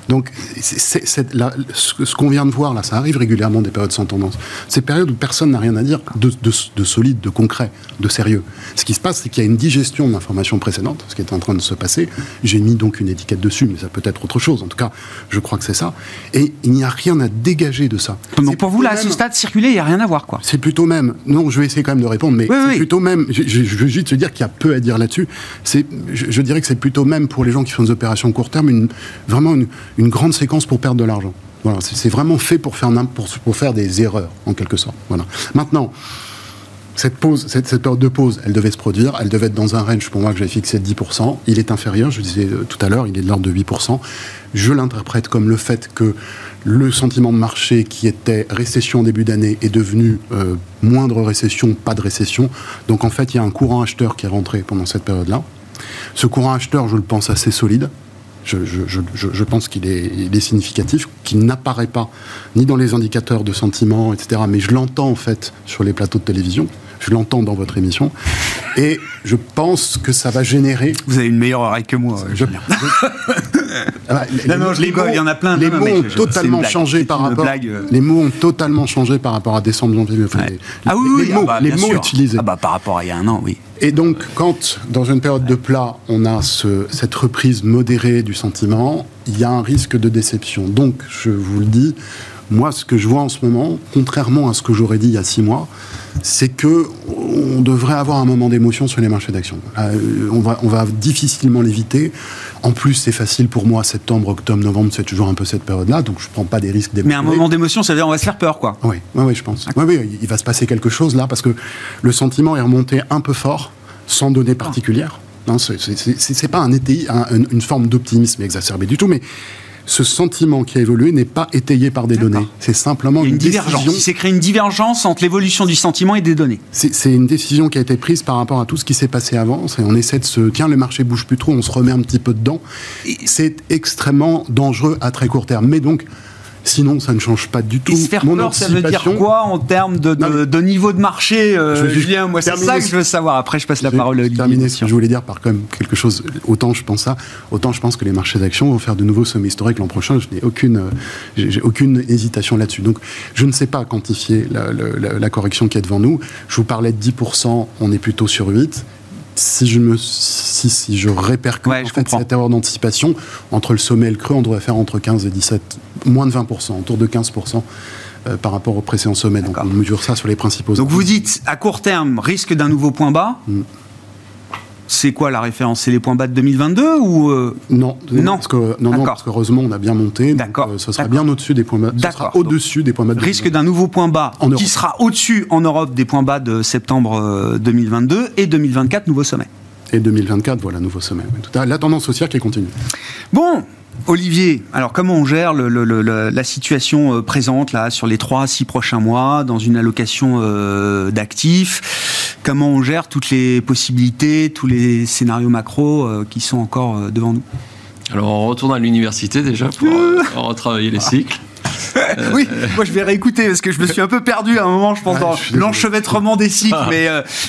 Donc, ce qu'on vient de voir là, ça arrive régulièrement des périodes sans tendance. Ces périodes où personne n'a rien à dire de, solide, de concret, de sérieux. Ce qui se passe, c'est qu'il y a une digestion de l'information précédente, ce qui est en train de se passer. J'ai mis donc une étiquette dessus, mais ça peut être autre chose. En tout cas, je crois que c'est ça. Et il n'y a rien à dégager de ça. Donc pour vous, là, à ce stade, circuler, il n'y a rien à voir, quoi. C'est plutôt même. Non, je vais essayer quand même de répondre, mais c'est plutôt même. Je, veux juste te dire qu'il y a peu à dire là-dessus. Je, je dirais que c'est plutôt même pour les gens qui font des opérations court terme, une, vraiment une, une grande séquence pour perdre de l'argent. Voilà, c'est vraiment fait pour faire, pour, pour, faire des erreurs, en quelque sorte. Voilà. Maintenant, cette, pause, cette, période de pause, elle devait se produire, elle devait être dans un range pour moi que j'avais fixé de 10%. Il est inférieur, je disais euh, tout à l'heure, il est de l'ordre de 8%. Je l'interprète comme le fait que le sentiment de marché qui était récession en début d'année est devenu euh, moindre récession, pas de récession. Donc en fait, il y a un courant acheteur qui est rentré pendant cette période-là. Ce courant acheteur, je le pense assez solide. Je, pense qu'il est, significatif, qu'il n'apparaît pas ni dans les indicateurs de sentiment, etc. Mais je l'entends en fait sur les plateaux de télévision. Je l'entends dans votre émission. Et je pense que ça va générer. Vous avez une meilleure oreille que moi. Je, ah, non, non, je les mots, il y en a plein. Les mots ont totalement changé par rapport. Euh. Les mots ont totalement changé par rapport à décembre, janvier. ah oui, oui, les mots, ah bah, les mots utilisés. Ah bah, par rapport à il y a un an, oui. Et donc, quand, dans une période de plat, on a ce, cette reprise modérée du sentiment, il y a un risque de déception. Donc, je vous le dis, moi, ce que je vois en ce moment, contrairement à ce que j'aurais dit il y a six mois, c'est que on devrait avoir un moment d'émotion sur les marchés d'actions. Euh, on, va, on va difficilement l'éviter. En plus, c'est facile pour moi, septembre, octobre, novembre, c'est toujours un peu cette période-là, donc je ne prends pas des risques d'émotion. Mais un moment d'émotion, ça veut dire on va se faire peur, quoi. Oui, oui, oui je pense. Oui, oui, il va se passer quelque chose là, parce que le sentiment est remonté un peu fort, sans données particulières. Non, c'est pas un été, une forme d'optimisme exacerbé du tout, mais ce sentiment qui a évolué n'est pas étayé par des données. C'est simplement une, divergence. Il s'est créé une divergence entre l'évolution du sentiment et des données. C'est une décision qui a été prise par rapport à tout ce qui s'est passé avant. On essaie de se tiens, le marché bouge plus trop, on se remet un petit peu dedans. C'est extrêmement dangereux à très court terme. Mais donc, Sinon, ça ne change pas du tout. Et se faire peur, ça veut dire quoi en termes de, niveau de marché euh, Julien, moi, c'est ça que je veux savoir. Après, je passe la parole à Olivier. terminer ce que je voulais dire par quand même quelque chose. Autant je pense ça, autant je pense que les marchés d'actions vont faire de nouveaux sommets historiques l'an prochain. Je n'ai aucune, j'ai aucune hésitation là-dessus. Donc, je ne sais pas quantifier la, la, correction qui est devant nous. Je vous parlais de 10%, on est plutôt sur 8 si je me si, si je répercute cette erreur d'anticipation entre le sommet et le creux, on devrait faire entre 15 et 17, moins de 20%, autour de 15%. Euh, par rapport au précédent sommet. Donc on mesure ça sur les principaux. Donc vous dites à court terme risque d'un nouveau point bas. Mm c'est quoi la référence? C'est les points bas de 2022 ou euh, non, non, parce que, non, parce qu'heureusement on a bien monté. D'accord. Euh, ce sera bien au-dessus des points bas. Ce sera au-dessus des points bas. De risque d'un nouveau point bas en qui sera au-dessus en Europe des points bas de septembre 2022 euh, et 2024 nouveau sommet. Et 2024, voilà, nouveau sommet. La tendance haussière qui continue. Bon, Olivier, alors comment on gère la situation présente là sur les 3 à 6 prochains mois dans une allocation d'actifs? Comment on gère toutes les possibilités, tous les scénarios macro euh, qui sont encore euh, devant nous Alors on retourne à l'université déjà pour euh, retravailler les cycles. oui, moi je vais réécouter parce que je me suis un peu perdu à un moment, je pense, dans l'enchevêtrement des cycles, ah. mais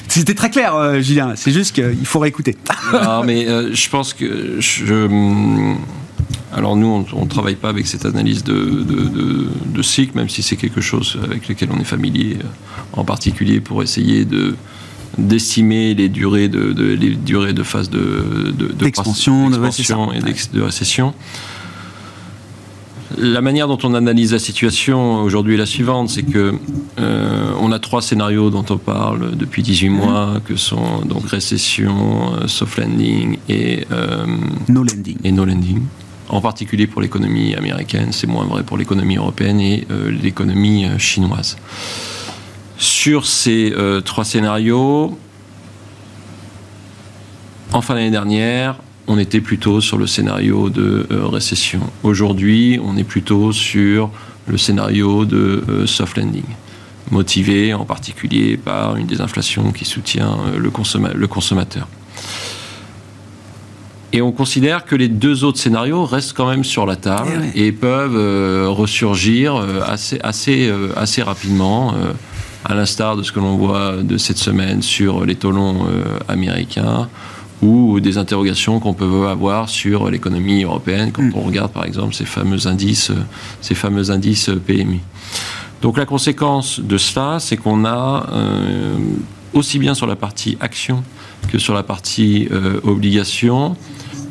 c'était très clair, Julien. C'est juste qu'il faut réécouter. non, mais je pense que je. Hum, alors nous, on ne travaille pas avec cette analyse de, de cycle, même si c'est quelque chose avec lequel on est familier, en particulier pour essayer de d'estimer les durées de, les durées de phase de, d'expansion, de, et de récession. La manière dont on analyse la situation aujourd'hui est la suivante, c'est que euh, on a trois scénarios dont on parle depuis 18 mhm. mois, que sont donc récession, euh, soft landing et euh, no landing. Et no landing. En particulier pour l'économie américaine, c'est moins vrai pour l'économie européenne et l'économie chinoise. Sur ces euh, trois scénarios, en fin d'année dernière, on était plutôt sur le scénario de euh, récession. Aujourd'hui, on est plutôt sur le scénario de euh, soft landing, motivé en particulier par une désinflation qui soutient le, consommateur. Et on considère que les deux autres scénarios restent quand même sur la table eh et peuvent ressurgir assez, assez, assez rapidement à l'instar de ce que l'on voit de cette semaine sur les taux longs euh, américains ou des interrogations qu'on peut avoir sur l'économie européenne quand mm. on regarde par exemple ces fameux indices, ces fameux indices PMI. Donc la conséquence de cela, c'est qu'on a euh, aussi bien sur la partie action que sur la partie euh, obligation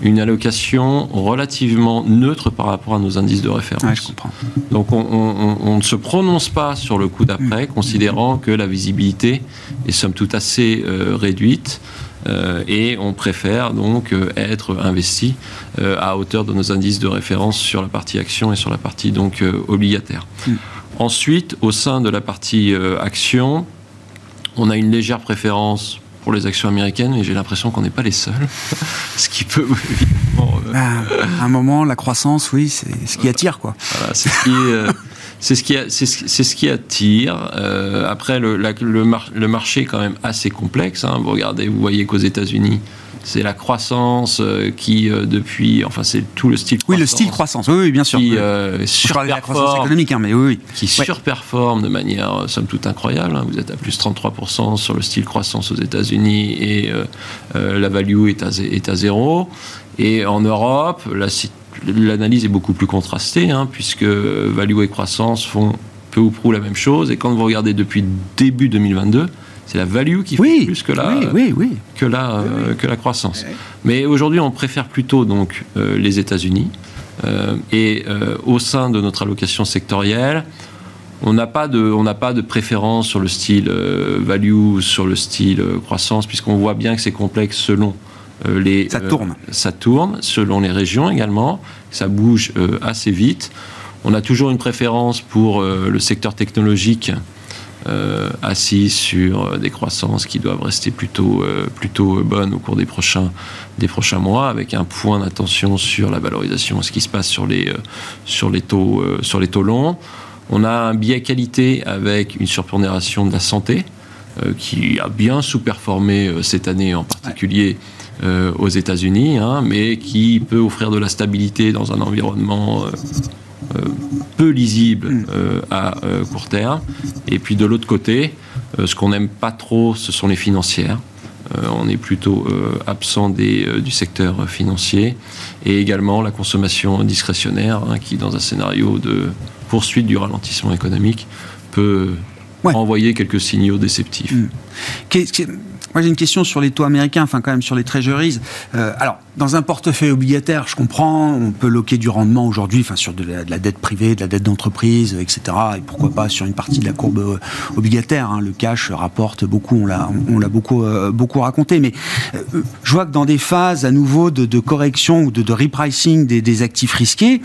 une allocation relativement neutre par rapport à nos indices de référence. je comprends. Donc on, ne se prononce pas sur le coup d'après, mm. considérant que la visibilité est somme toute assez euh, réduite. Euh, et on préfère donc euh, être investi à hauteur de nos indices de référence sur la partie action et sur la partie donc obligataire. Mm. Ensuite, au sein de la partie action, on a une légère préférence pour les actions américaines, mais j'ai l'impression qu'on n'est pas les seuls. ce qui peut évidemment. Euh, bah, à un moment, la croissance, oui, c'est ce qui attire, quoi. Voilà, c'est ce qui. Euh, c'est ce, qui c'est ce qui attire. Euh, après, le, le, marché est quand même assez complexe. Hein. Vous regardez, vous voyez qu'aux États-Unis, c'est la croissance euh, qui, euh, depuis, enfin, c'est tout le style. Oui, le style croissance. Oui, bien sûr. Qui euh, surperforme, économique, hein, mais oui, Qui surperforme de manière, somme toute, incroyable. Hein. Vous êtes à plus 33% sur le style croissance aux États-Unis et la value est à, est à zéro. Et en Europe, l'analyse est beaucoup plus contrastée, hein, puisque value et croissance font peu ou prou la même chose. Et quand vous regardez depuis début 2022, c'est la value qui fait plus que la, Que, la, que la croissance. Mais aujourd'hui, on préfère plutôt donc euh, les États-Unis. Euh, et euh, au sein de notre allocation sectorielle, on n'a pas de, on n'a pas de préférence sur le style value, sur le style croissance, puisqu'on voit bien que c'est complexe selon les. Ça tourne. ça tourne selon les régions également. Ça bouge assez vite. On a toujours une préférence pour le secteur technologique euh, assis sur des croissances qui doivent rester plutôt, plutôt bonnes au cours des prochains, des prochains mois, avec un point d'attention sur la valorisation, ce qui se passe sur les, sur les, taux, sur les taux longs. On a un biais qualité avec une surpondération de la santé, qui a bien sous-performé cette année en particulier. Euh, aux États-Unis, hein, mais qui peut offrir de la stabilité dans un environnement euh, euh, peu lisible mm. à court terme. Et puis de l'autre côté, ce qu'on n'aime pas trop, ce sont les financières. on est plutôt absent des, du secteur financier et également la consommation discrétionnaire hein, qui, dans un scénario de poursuite du ralentissement économique, peut envoyer quelques signaux déceptifs. Mm. Moi, j'ai une question sur les taux américains, enfin quand même sur les treasuries. Euh, alors, dans un portefeuille obligataire, je comprends, on peut loquer du rendement aujourd'hui, enfin sur de la, dette privée, de la dette d'entreprise, etc. Et pourquoi pas sur une partie de la courbe euh, obligataire. Hein. Le cash rapporte beaucoup, on l'a, euh, beaucoup raconté. Mais je vois que dans des phases à nouveau de, correction ou de, repricing des, actifs risqués,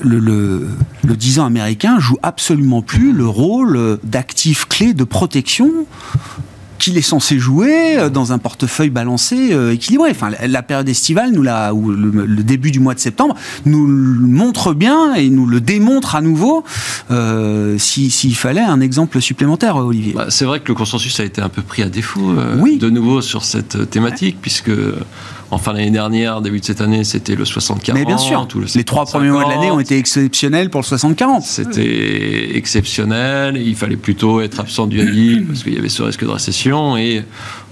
le, le, le 10 ans américain joue absolument plus le rôle d'actif clé de protection qu'il est censé jouer euh, dans un portefeuille balancé, euh, équilibré. Enfin, la période estivale, nous la, ou le, début du mois de septembre, nous le montre bien et nous le démontre à nouveau. Euh, s'il fallait un exemple supplémentaire, Olivier. Bah, c'est vrai que le consensus a été un peu pris à défaut, oui. de nouveau sur cette thématique, puisque Enfin, l'année dernière, début de cette année, c'était le 60-40. Mais bien sûr, les trois premiers mois de l'année ont été exceptionnels pour le 60-40. C'était exceptionnel. Il fallait plutôt être absent du high parce qu'il y avait ce risque de récession. Et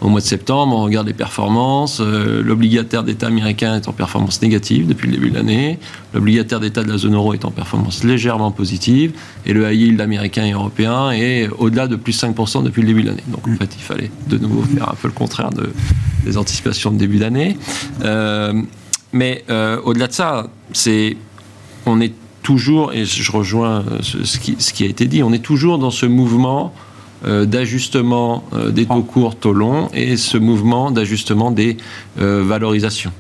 au mois de septembre, on regarde les performances. Euh, l'obligataire d'État américain est en performance négative depuis le début de l'année. L'obligataire d'État de la zone euro est en performance légèrement positive. Et le high yield américain et européen est au-delà de plus 5% depuis le début de l'année. Donc en fait, il fallait de nouveau faire un peu le contraire de, des anticipations de début d'année. Euh, mais euh, au-delà de ça, c'est on est toujours, et je rejoins ce, qui, a été dit, on est toujours dans ce mouvement d'ajustement des taux courts, taux longs, et ce mouvement d'ajustement des valorisations.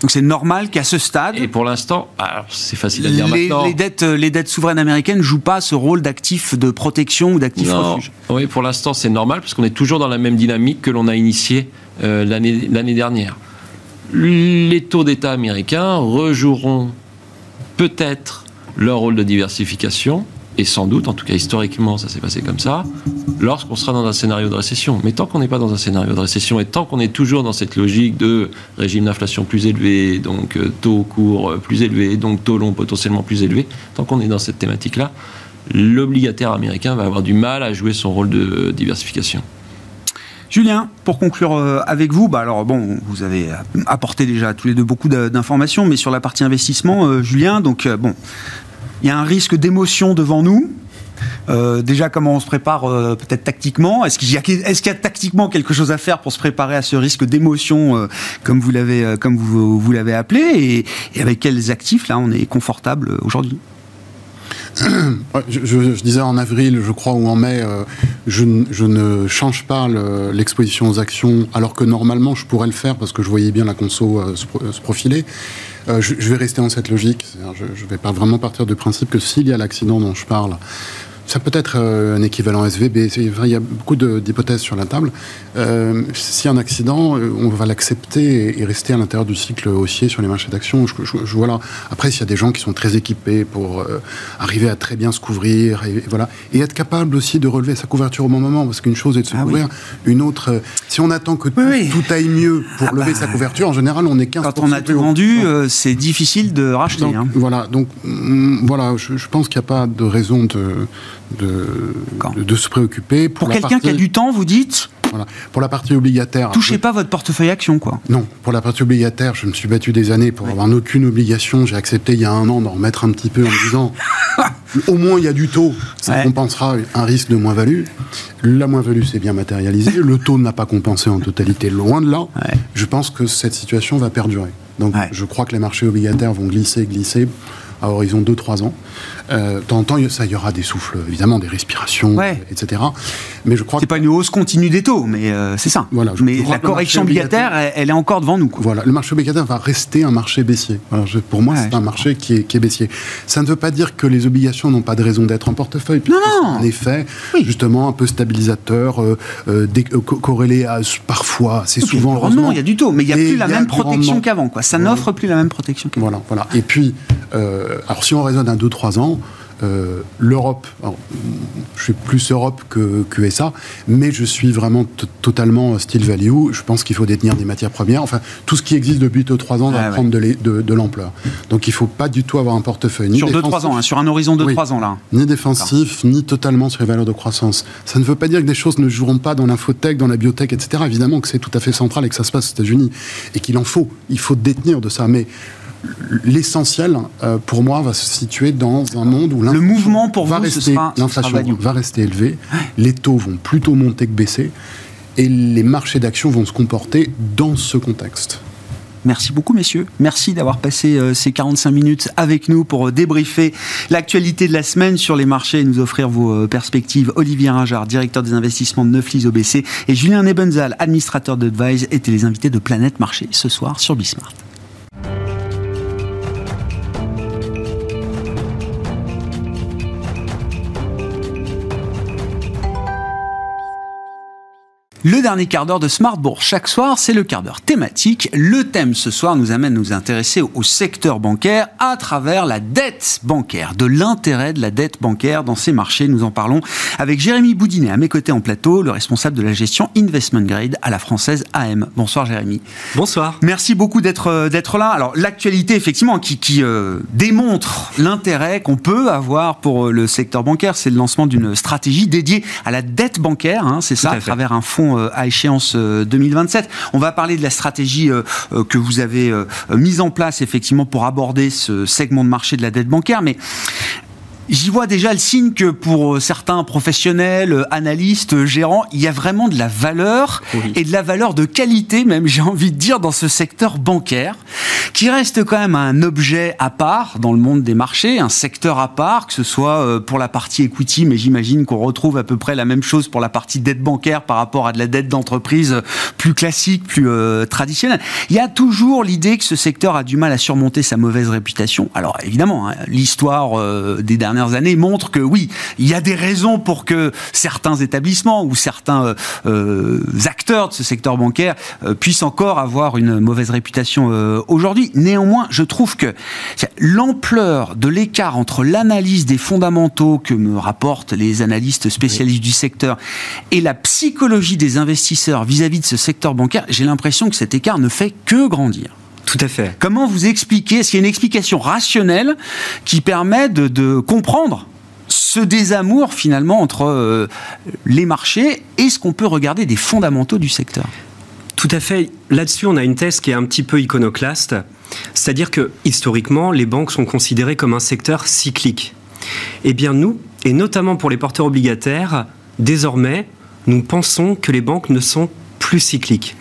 Donc c'est normal qu'à ce stade. Et pour l'instant, c'est facile à dire maintenant. Les dettes, les dettes souveraines américaines ne jouent pas ce rôle d'actif de protection ou d'actif refuge. Oui, pour l'instant c'est normal parce qu'on est toujours dans la même dynamique que l'on a initiée l'année dernière les taux d'État américains rejoueront peut-être leur rôle de diversification, et sans doute, en tout cas historiquement, ça s'est passé comme ça, lorsqu'on sera dans un scénario de récession. Mais tant qu'on n'est pas dans un scénario de récession et tant qu'on est toujours dans cette logique de régime d'inflation plus élevé, donc euh, taux court plus élevé, donc taux long potentiellement plus élevé, tant qu'on est dans cette thématique-là, l'obligataire américain va avoir du mal à jouer son rôle de diversification. Julien, pour conclure euh, avec vous, bah alors bon, vous avez apporté déjà tous les deux beaucoup d'informations, mais sur la partie investissement, euh, Julien, donc euh, bon, il y a un risque d'émotion devant nous. déjà, comment on se prépare peut-être tactiquement? Est-ce qu'il y, est y, a tactiquement quelque chose à faire pour se préparer à ce risque d'émotion, comme vous l'avez comme vous, vous appelé, et, avec quels actifs là on est confortable aujourd'hui? Je, disais en avril, je crois, ou en mai, euh, je, ne change pas l'exposition aux actions, alors que normalement je pourrais le faire parce que je voyais bien la conso euh, se, profiler. Euh, je, vais rester dans cette logique. Je ne vais pas vraiment partir du principe que s'il y a l'accident dont je parle, ça peut être euh, un équivalent SVB. Il y a beaucoup d'hypothèses sur la table. Euh, si un accident, euh, on va l'accepter et, rester à l'intérieur du cycle haussier sur les marchés d'actions. Je, voilà. Après, s'il y a des gens qui sont très équipés pour arriver à très bien se couvrir, et, voilà, et être capable aussi de relever sa couverture au bon moment, parce qu'une chose est de se ah couvrir, une autre. si on attend que tout, aille mieux pour ah lever bah. sa couverture, en général, on est 15 Quand on a tout vendu, c'est difficile de racheter. Donc, hein. Voilà. Donc, mm, voilà, je, je pense qu'il n'y a pas de raison de de, de, se préoccuper. Pour, quelqu'un qui a du temps, vous dites voilà. Pour la partie obligataire. Touchez pas votre portefeuille action, quoi. Non, pour la partie obligataire, je me suis battu des années pour avoir aucune obligation. J'ai accepté il y a un an d'en remettre un petit peu en me disant au moins il y a du taux, ça compensera un risque de moins-value. La moins-value s'est bien matérialisée. Le taux n'a pas compensé en totalité, loin de là. Je pense que cette situation va perdurer. Donc je crois que les marchés obligataires vont glisser, glisser à horizon 2-3 ans. Euh, de temps en temps, ça, il y aura des souffles, évidemment, des respirations, etc. Mais je crois c'est pas une hausse continue des taux, mais euh, c'est ça. Voilà, mais la correction obligataire, elle, est encore devant nous. Voilà, le marché obligataire va rester un marché baissier. pour moi, c'est un marché qui est, qui est, baissier. Ça ne veut pas dire que les obligations n'ont pas de raison d'être en portefeuille. Non, non. Un effet, justement, un peu stabilisateur, euh, euh, corrélé à parfois, c'est souvent. Non, il y a du taux, mais il n'y a plus la même protection qu'avant. Quoi. Ça n'offre plus la même protection qu'avant. Voilà, voilà. Et puis, alors si on raisonne à 2-3 ans, euh, L'Europe, je suis plus Europe que, que SA, mais je suis vraiment totalement style value. Je pense qu'il faut détenir des matières premières. Enfin, tout ce qui existe depuis 2-3 ans va ah prendre de, l'ampleur. Donc il ne faut pas du tout avoir un portefeuille. Ni sur 2-3 ans, hein, sur un horizon de 3 ans là. Ni défensif, ni totalement sur les valeurs de croissance. Ça ne veut pas dire que des choses ne joueront pas dans l'infotech, dans la biotech, etc. Évidemment que c'est tout à fait central et que ça se passe aux États-Unis et qu'il en faut. Il faut détenir de ça. Mais l'essentiel, euh, pour moi, va se situer dans un monde où le mouvement pour va rester, l'inflation va rester élevée, les taux vont plutôt monter que baisser, et les marchés d'actions vont se comporter dans ce contexte. Merci beaucoup, messieurs. Merci d'avoir passé euh, ces 45 minutes avec nous pour euh, débriefer l'actualité de la semaine sur les marchés et nous offrir vos perspectives. Olivier Ringard, directeur des investissements de Neuflis OBC, et Julien Nebenzal, administrateur d'Advise, étaient les invités de Planète Marché ce soir sur Bismart. Le dernier quart d'heure de Smart Bourse chaque soir, c'est le quart d'heure thématique. Le thème ce soir nous amène à nous intéresser au secteur bancaire à travers la dette bancaire, de l'intérêt de la dette bancaire dans ces marchés. Nous en parlons avec Jérémy Boudinet à mes côtés en plateau, le responsable de la gestion Investment Grade à la française AM. Bonsoir Jérémy. Bonsoir. Merci beaucoup d'être euh, d'être là. Alors l'actualité effectivement qui, qui euh, démontre l'intérêt qu'on peut avoir pour euh, le secteur bancaire, c'est le lancement d'une stratégie dédiée à la dette bancaire. Hein, c'est ça, à travers un fonds euh, à échéance 2027. Euh, On va parler de la stratégie euh, que vous avez mise en place effectivement pour aborder ce segment de marché de la dette bancaire, mais J'y vois déjà le signe que pour euh, certains professionnels, euh, analystes, euh, gérants, il y a vraiment de la valeur et de la valeur de qualité, même j'ai envie de dire, dans ce secteur bancaire, qui reste quand même un objet à part dans le monde des marchés, un secteur à part, que ce soit pour la partie equity, mais j'imagine qu'on retrouve à peu près la même chose pour la partie dette bancaire par rapport à de la dette d'entreprise plus classique, plus traditionnelle. Il y a toujours l'idée que ce secteur a du mal à surmonter sa mauvaise réputation. Alors évidemment, hein, l'histoire des dernières années montrent que oui, il y a des raisons pour que certains établissements ou certains euh, euh, acteurs de ce secteur bancaire euh, puissent encore avoir une mauvaise réputation aujourd'hui. Néanmoins, je trouve que l'ampleur de l'écart entre l'analyse des fondamentaux que me rapportent les analystes spécialistes du secteur et la psychologie des investisseurs vis-à-vis -vis de ce secteur bancaire, j'ai l'impression que cet écart ne fait que grandir. Tout à fait. Comment vous expliquez, est-ce qu'il y a une explication rationnelle qui permet de, comprendre ce désamour finalement entre euh, les marchés et ce qu'on peut regarder des fondamentaux du secteur? Tout à fait. Là-dessus, on a une thèse qui est un petit peu iconoclaste. C'est-à-dire que historiquement, les banques sont considérées comme un secteur cyclique. Eh bien, nous, et notamment pour les porteurs obligataires, désormais, nous pensons que les banques ne sont plus cycliques.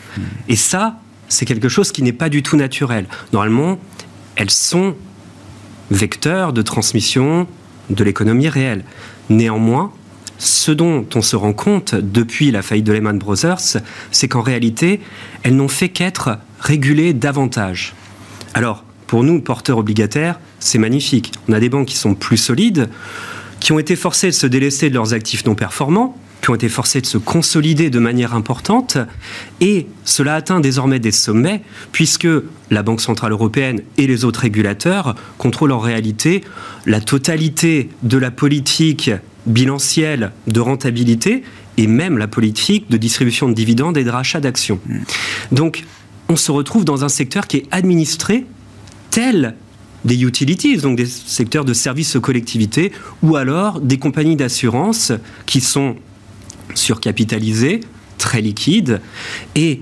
Et ça, c'est quelque chose qui n'est pas du tout naturel. Normalement, elles sont vecteurs de transmission de l'économie réelle. Néanmoins, ce dont on se rend compte depuis la faillite de Lehman Brothers, c'est qu'en réalité, elles n'ont fait qu'être régulées davantage. Alors, pour nous, porteurs obligataires, c'est magnifique. On a des banques qui sont plus solides, qui ont été forcées de se délaisser de leurs actifs non performants, qui ont été forcés de se consolider de manière importante. Et cela atteint désormais des sommets, puisque la Banque Centrale Européenne et les autres régulateurs contrôlent en réalité la totalité de la politique bilancielle de rentabilité et même la politique de distribution de dividendes et de rachat d'actions. Donc, on se retrouve dans un secteur qui est administré tel des utilities, donc des secteurs de services aux collectivités, ou alors des compagnies d'assurance qui sont surcapitalisé, très liquide, et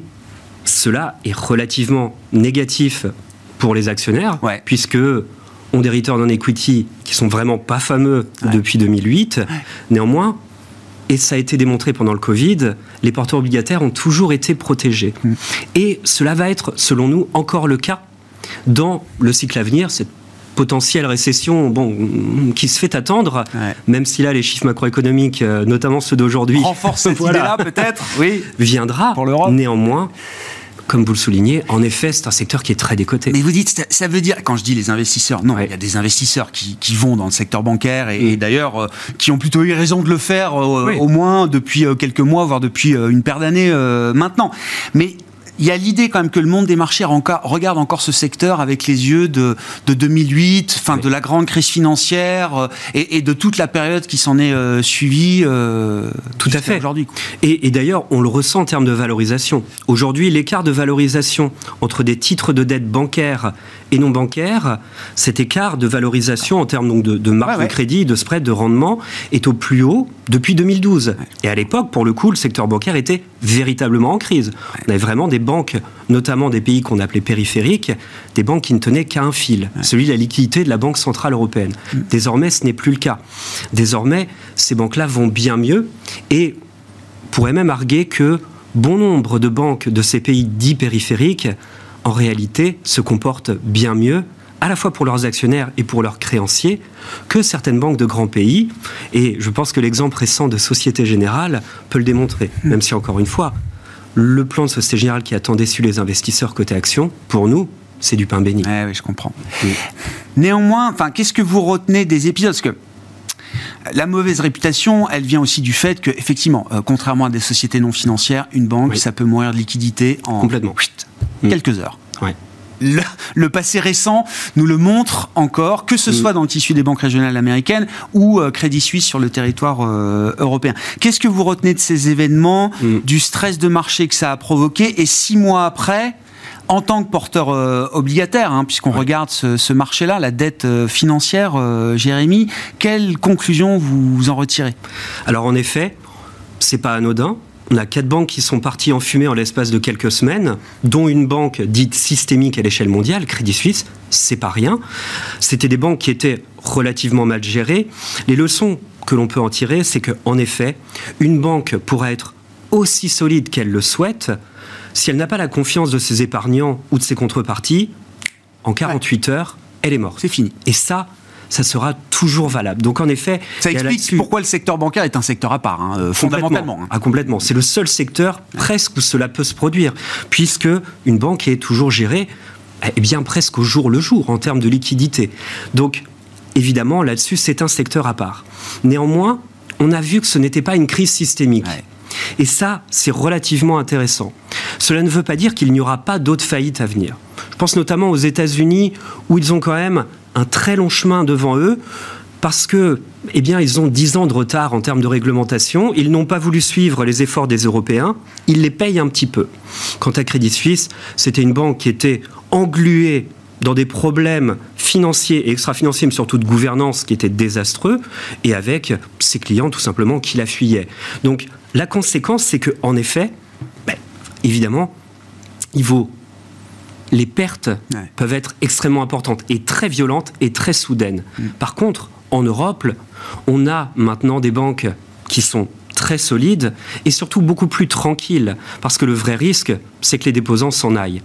cela est relativement négatif pour les actionnaires, puisque ont des returns on equity qui sont vraiment pas fameux depuis 2008. Néanmoins, et ça a été démontré pendant le Covid, les porteurs obligataires ont toujours été protégés. Mm. Et cela va être, selon nous, encore le cas dans le cycle à venir. C'est potentielle récession bon, qui se fait attendre, même si là les chiffres macroéconomiques, euh, notamment ceux d'aujourd'hui, renforcent cette idée-là peut-être, oui, viendra. Pour l'Europe. Néanmoins, comme vous le soulignez, en effet, c'est un secteur qui est très décoté. Mais vous dites, ça veut dire, quand je dis les investisseurs, non, il y a des investisseurs qui, vont dans le secteur bancaire et, d'ailleurs euh, qui ont plutôt eu raison de le faire, euh, au moins depuis quelques mois, voire depuis une paire d'années maintenant. Mais il y a l'idée quand même que le monde des marchés regarde encore ce secteur avec les yeux de, 2008, enfin de la grande crise financière euh, et, de toute la période qui s'en est euh, suivie. Euh, Tout à fait. Aujourd'hui. Et, d'ailleurs, on le ressent en termes de valorisation. Aujourd'hui, l'écart de valorisation entre des titres de dette bancaires et non bancaires, cet écart de valorisation en termes donc de, de marge de crédit, de spread, de rendement, est au plus haut depuis 2012. Et à l'époque, pour le coup, le secteur bancaire était véritablement en crise. On avait vraiment des banques, notamment des pays qu'on appelait périphériques, des banques qui ne tenaient qu'à un fil, celui de la liquidité de la Banque Centrale Européenne. Mm. Désormais, ce n'est plus le cas. Désormais, ces banques-là vont bien mieux et pourrait même arguer que bon nombre de banques de ces pays dits périphériques, en réalité, se comportent bien mieux à la fois pour leurs actionnaires et pour leurs créanciers, que certaines banques de grands pays. Et je pense que l'exemple récent de Société Générale peut le démontrer, hmm. même si encore une fois, le plan de Société Générale qui attendait déçu les investisseurs côté action, pour nous, c'est du pain béni. oui, je comprends. Néanmoins, enfin, qu'est-ce que vous retenez des épisodes? Parce que la mauvaise réputation, elle vient aussi du fait que, effectivement, euh, contrairement à des sociétés non financières, une banque, ça peut mourir de liquidité en Complètement. quelques heures le, passé récent nous le montre encore, que ce mm. soit dans le tissu des banques régionales américaines ou euh, Crédit Suisse sur le territoire euh, européen. Qu'est-ce que vous retenez de ces événements, mm. du stress de marché que ça a provoqué, et six mois après, en tant que porteur euh, obligataire, hein, puisqu'on regarde ce, marché-là, la dette financière, Jérémy, quelles conclusions vous en retirez? Alors en effet, c'est pas anodin. On a quatre banques qui sont parties en fumée en l'espace de quelques semaines, dont une banque dite systémique à l'échelle mondiale, Crédit Suisse. C'est pas rien. C'était des banques qui étaient relativement mal gérées. Les leçons que l'on peut en tirer, c'est qu'en effet, une banque pourra être aussi solide qu'elle le souhaite, si elle n'a pas la confiance de ses épargnants ou de ses contreparties, en 48 heures, elle est morte. C'est fini. Et ça, ça sera toujours valable. Donc en effet, ça explique pourquoi le secteur bancaire est un secteur à part, hein, euh, fondamentalement. Hein. Ah, complètement. C'est le seul secteur presque où cela peut se produire, puisque une banque est toujours gérée, eh bien presque au jour le jour en termes de liquidité. Donc évidemment, là-dessus, c'est un secteur à part. Néanmoins, on a vu que ce n'était pas une crise systémique. Et ça, c'est relativement intéressant. Cela ne veut pas dire qu'il n'y aura pas d'autres faillites à venir. Je pense notamment aux États-Unis, où ils ont quand même un très long chemin devant eux parce que, eh bien, ils ont 10 ans de retard en termes de réglementation. Ils n'ont pas voulu suivre les efforts des Européens. Ils les payent un petit peu. Quant à Crédit Suisse, c'était une banque qui était engluée dans des problèmes financiers et extra-financiers, mais surtout de gouvernance qui étaient désastreux, et avec ses clients tout simplement qui la fuyaient. Donc, la conséquence, c'est que, en effet, ben, évidemment, il vaut les pertes peuvent être extrêmement importantes et très violentes et très soudaines. Mm. Par contre, en Europe, on a maintenant des banques qui sont très solides et surtout beaucoup plus tranquilles parce que le vrai risque c'est que les déposants s'en aillent.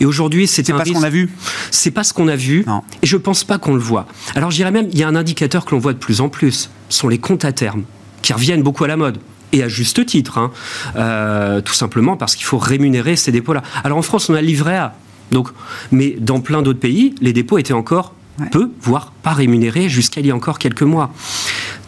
Et aujourd'hui c'est pas ce qu'on a vu. C'est pas ce qu'on a vu et je pense pas qu'on le voit. Alors je dirais même il y a un indicateur que l'on voit de plus en plus, ce sont les comptes à terme qui reviennent beaucoup à la mode et à juste titre, hein. euh, tout simplement parce qu'il faut rémunérer ces dépôts-là. Alors en France, on a le livret A. Donc, mais dans plein d'autres pays, les dépôts étaient encore peu, voire pas rémunérés jusqu'à il y a encore quelques mois.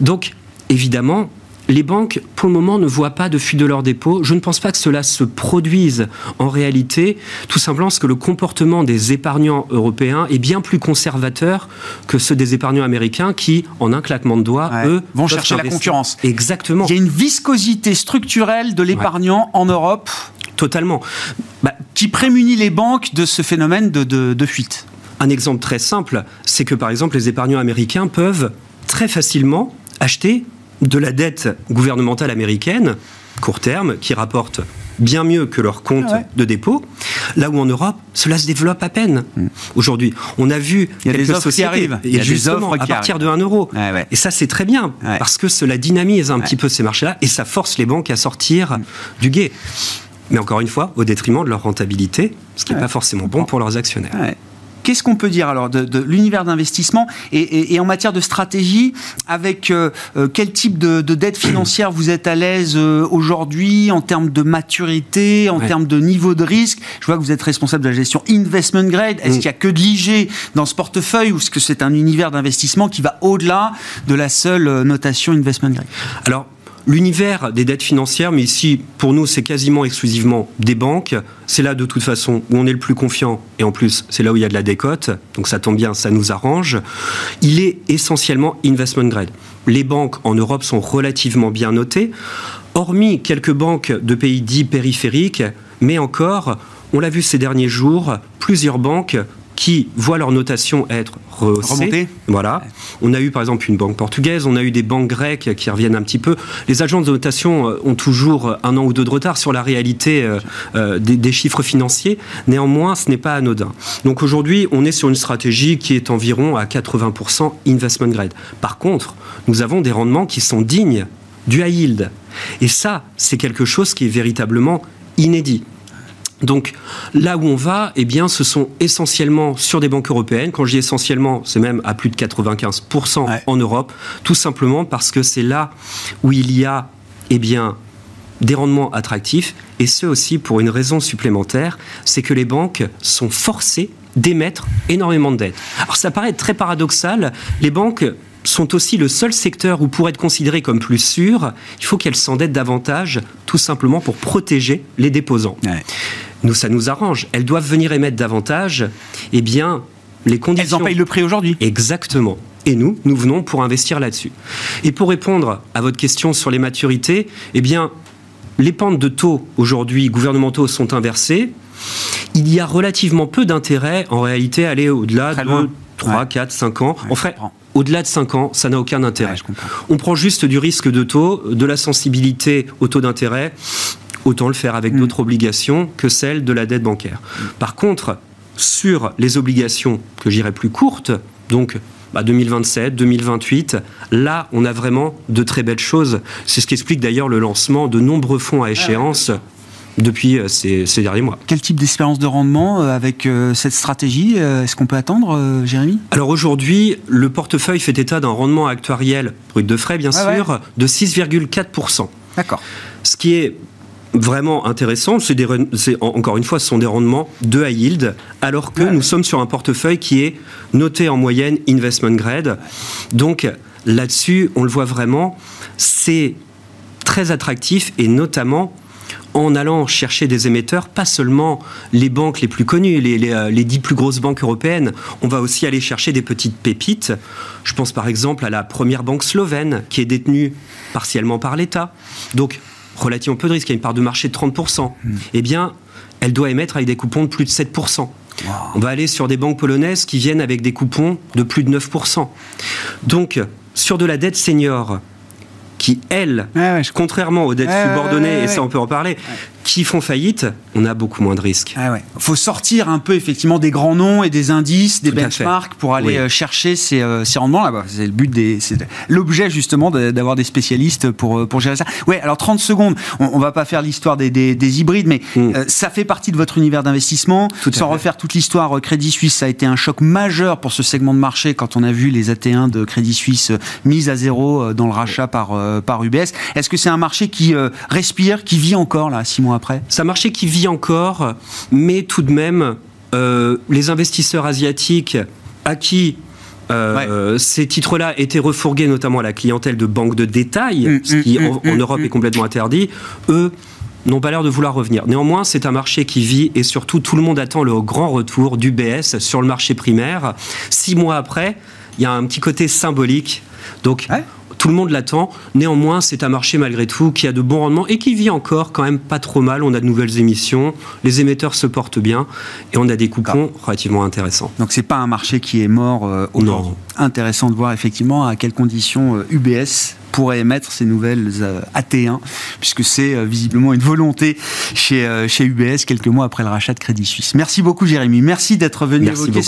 Donc, évidemment, les banques, pour le moment, ne voient pas de fuite de leurs dépôts. Je ne pense pas que cela se produise en réalité, tout simplement parce que le comportement des épargnants européens est bien plus conservateur que ceux des épargnants américains qui, en un claquement de doigts, eux, vont chercher la concurrence. Exactement. Il y a une viscosité structurelle de l'épargnant en Europe. Totalement. Bah, qui prémunit les banques de ce phénomène de, de fuite. Un exemple très simple, c'est que par exemple les épargnants américains peuvent très facilement acheter de la dette gouvernementale américaine, court terme, qui rapporte bien mieux que leur compte de dépôt, là où en Europe, cela se développe à peine. Hmm. Aujourd'hui, on a vu il y a des offres qui arrivent. Il y a justement, à partir de 1 euro. Et ça, c'est très bien, parce que cela dynamise un petit peu ces marchés-là, et ça force les banques à sortir hmm. du guet. Mais encore une fois, au détriment de leur rentabilité, ce qui n'est pas forcément bon pour leurs actionnaires. Qu'est-ce qu'on peut dire alors de, l'univers d'investissement et, en matière de stratégie, avec euh, euh, quel type de, dette financière vous êtes à l'aise euh, aujourd'hui en termes de maturité, en termes de niveau de risque? Je vois que vous êtes responsable de la gestion investment grade. Est-ce mm. qu'il n'y a que de l'IG dans ce portefeuille ou est-ce que c'est un univers d'investissement qui va au-delà de la seule notation investment grade? Alors, L'univers des dettes financières, mais ici, pour nous, c'est quasiment exclusivement des banques. C'est là, de toute façon, où on est le plus confiant. Et en plus, c'est là où il y a de la décote. Donc ça tombe bien, ça nous arrange. Il est essentiellement investment grade. Les banques en Europe sont relativement bien notées. Hormis quelques banques de pays dits périphériques, mais encore, on l'a vu ces derniers jours, plusieurs banques qui voient leur notation être rehaussée. Voilà. On a eu par exemple une banque portugaise, on a eu des banques grecques qui reviennent un petit peu. Les agences de notation euh, ont toujours un an ou deux de retard sur la réalité euh, euh, des, chiffres financiers. Néanmoins, ce n'est pas anodin. Donc aujourd'hui, on est sur une stratégie qui est environ à 80% investment grade. Par contre, nous avons des rendements qui sont dignes du high yield. Et ça, c'est quelque chose qui est véritablement inédit. Donc là où on va, eh bien, ce sont essentiellement sur des banques européennes. Quand je dis essentiellement, c'est même à plus de 95% en Europe, tout simplement parce que c'est là où il y a eh bien, des rendements attractifs, et ce aussi pour une raison supplémentaire, c'est que les banques sont forcées d'émettre énormément de dettes. Alors ça paraît très paradoxal, les banques sont aussi le seul secteur où pour être considéré comme plus sûr, il faut qu'elles s'endettent davantage, tout simplement pour protéger les déposants nous, ça nous arrange. Elles doivent venir émettre davantage. Eh bien, les conditions. Elles en payent le prix aujourd'hui. Exactement. Et nous, nous venons pour investir là-dessus. Et pour répondre à votre question sur les maturités, eh bien, les pentes de taux aujourd'hui gouvernementaux sont inversées. Il y a relativement peu d'intérêt en réalité à aller au-delà de 3, 4, 5 ans. en fait, au-delà de 5 ans, ça n'a aucun intérêt. On prend juste du risque de taux, de la sensibilité au taux d'intérêt autant le faire avec mm. d'autres obligations que celles de la dette bancaire. Par contre, sur les obligations que j'irais plus courtes, donc 2027, bah, 2028, là, on a vraiment de très belles choses. C'est ce qui explique d'ailleurs le lancement de nombreux fonds à échéance. depuis euh, ces, derniers mois. Quel type d'espérance de rendement euh, avec euh, cette stratégie Est-ce qu'on peut attendre, Jérémy? Alors aujourd'hui, le portefeuille fait état d'un rendement actuariel, brut de frais bien sûr, de 6,4%. D'accord. Ce qui est vraiment intéressant. C'est encore une fois, ce sont des rendements de high yield, alors que nous sommes sur un portefeuille qui est noté en moyenne investment grade. Donc là-dessus, on le voit vraiment, c'est très attractif et notamment en allant chercher des émetteurs, pas seulement les banques les plus connues, les, les, euh, les, dix plus grosses banques européennes, on va aussi aller chercher des petites pépites. Je pense par exemple à la première banque slovène qui est détenue partiellement par l'État. Donc relativement peu de risque, il y a une part de marché de 30%, hmm. eh bien, elle doit émettre avec des coupons de plus de 7%. On va aller sur des banques polonaises qui viennent avec des coupons de plus de 9%. Donc, sur de la dette senior, qui, elles, contrairement aux dettes subordonnées, et ça on peut en parler, qui font faillite, on a beaucoup moins de risques. Il ah faut sortir un peu effectivement des grands noms et des indices, des benchmarks pour aller euh, chercher ces, euh, ces rendements C'est le but des, l'objet justement d'avoir des spécialistes pour euh, pour gérer ça. Ouais, alors 30 secondes. On, on va pas faire l'histoire des, des, hybrides, mais hmm. ça fait partie de votre univers d'investissement. Sans refaire toute l'histoire, Crédit Suisse ça a été un choc majeur pour ce segment de marché quand on a vu les AT1 de Crédit Suisse mis à zéro dans le rachat par par UBS. Est-ce que c'est un marché qui respire, qui vit encore là, six mois après C'est un marché qui vit encore, mais tout de même, euh, les investisseurs asiatiques à qui euh, ces titres-là étaient refourgués notamment à la clientèle de banques de détail, mm, ce qui mm, en, mm, Europe est complètement interdit, eux n'ont pas l'air de vouloir revenir. Néanmoins, c'est un marché qui vit et surtout tout le monde attend le grand retour du BS sur le marché primaire. Six mois après, il y a un petit côté symbolique. Donc, tout le monde l'attend. Néanmoins, c'est un marché malgré tout qui a de bons rendements et qui vit encore quand même pas trop mal. On a de nouvelles émissions, les émetteurs se portent bien et on a des coupons relativement intéressants. Donc c'est pas un marché qui est mort euh, Non. Intéressant de voir effectivement à quelles conditions UBS euh, pourrait émettre ces nouvelles euh, AT1, puisque c'est euh, visiblement une volonté chez, euh, chez UBS quelques mois après le rachat de Crédit Suisse. Merci beaucoup Jérémy, merci d'être venu évoquer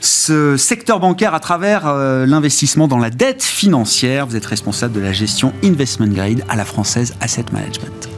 ce, secteur bancaire à travers l'investissement dans la dette financière. Vous êtes responsable de la gestion investment grade à la française Asset Management.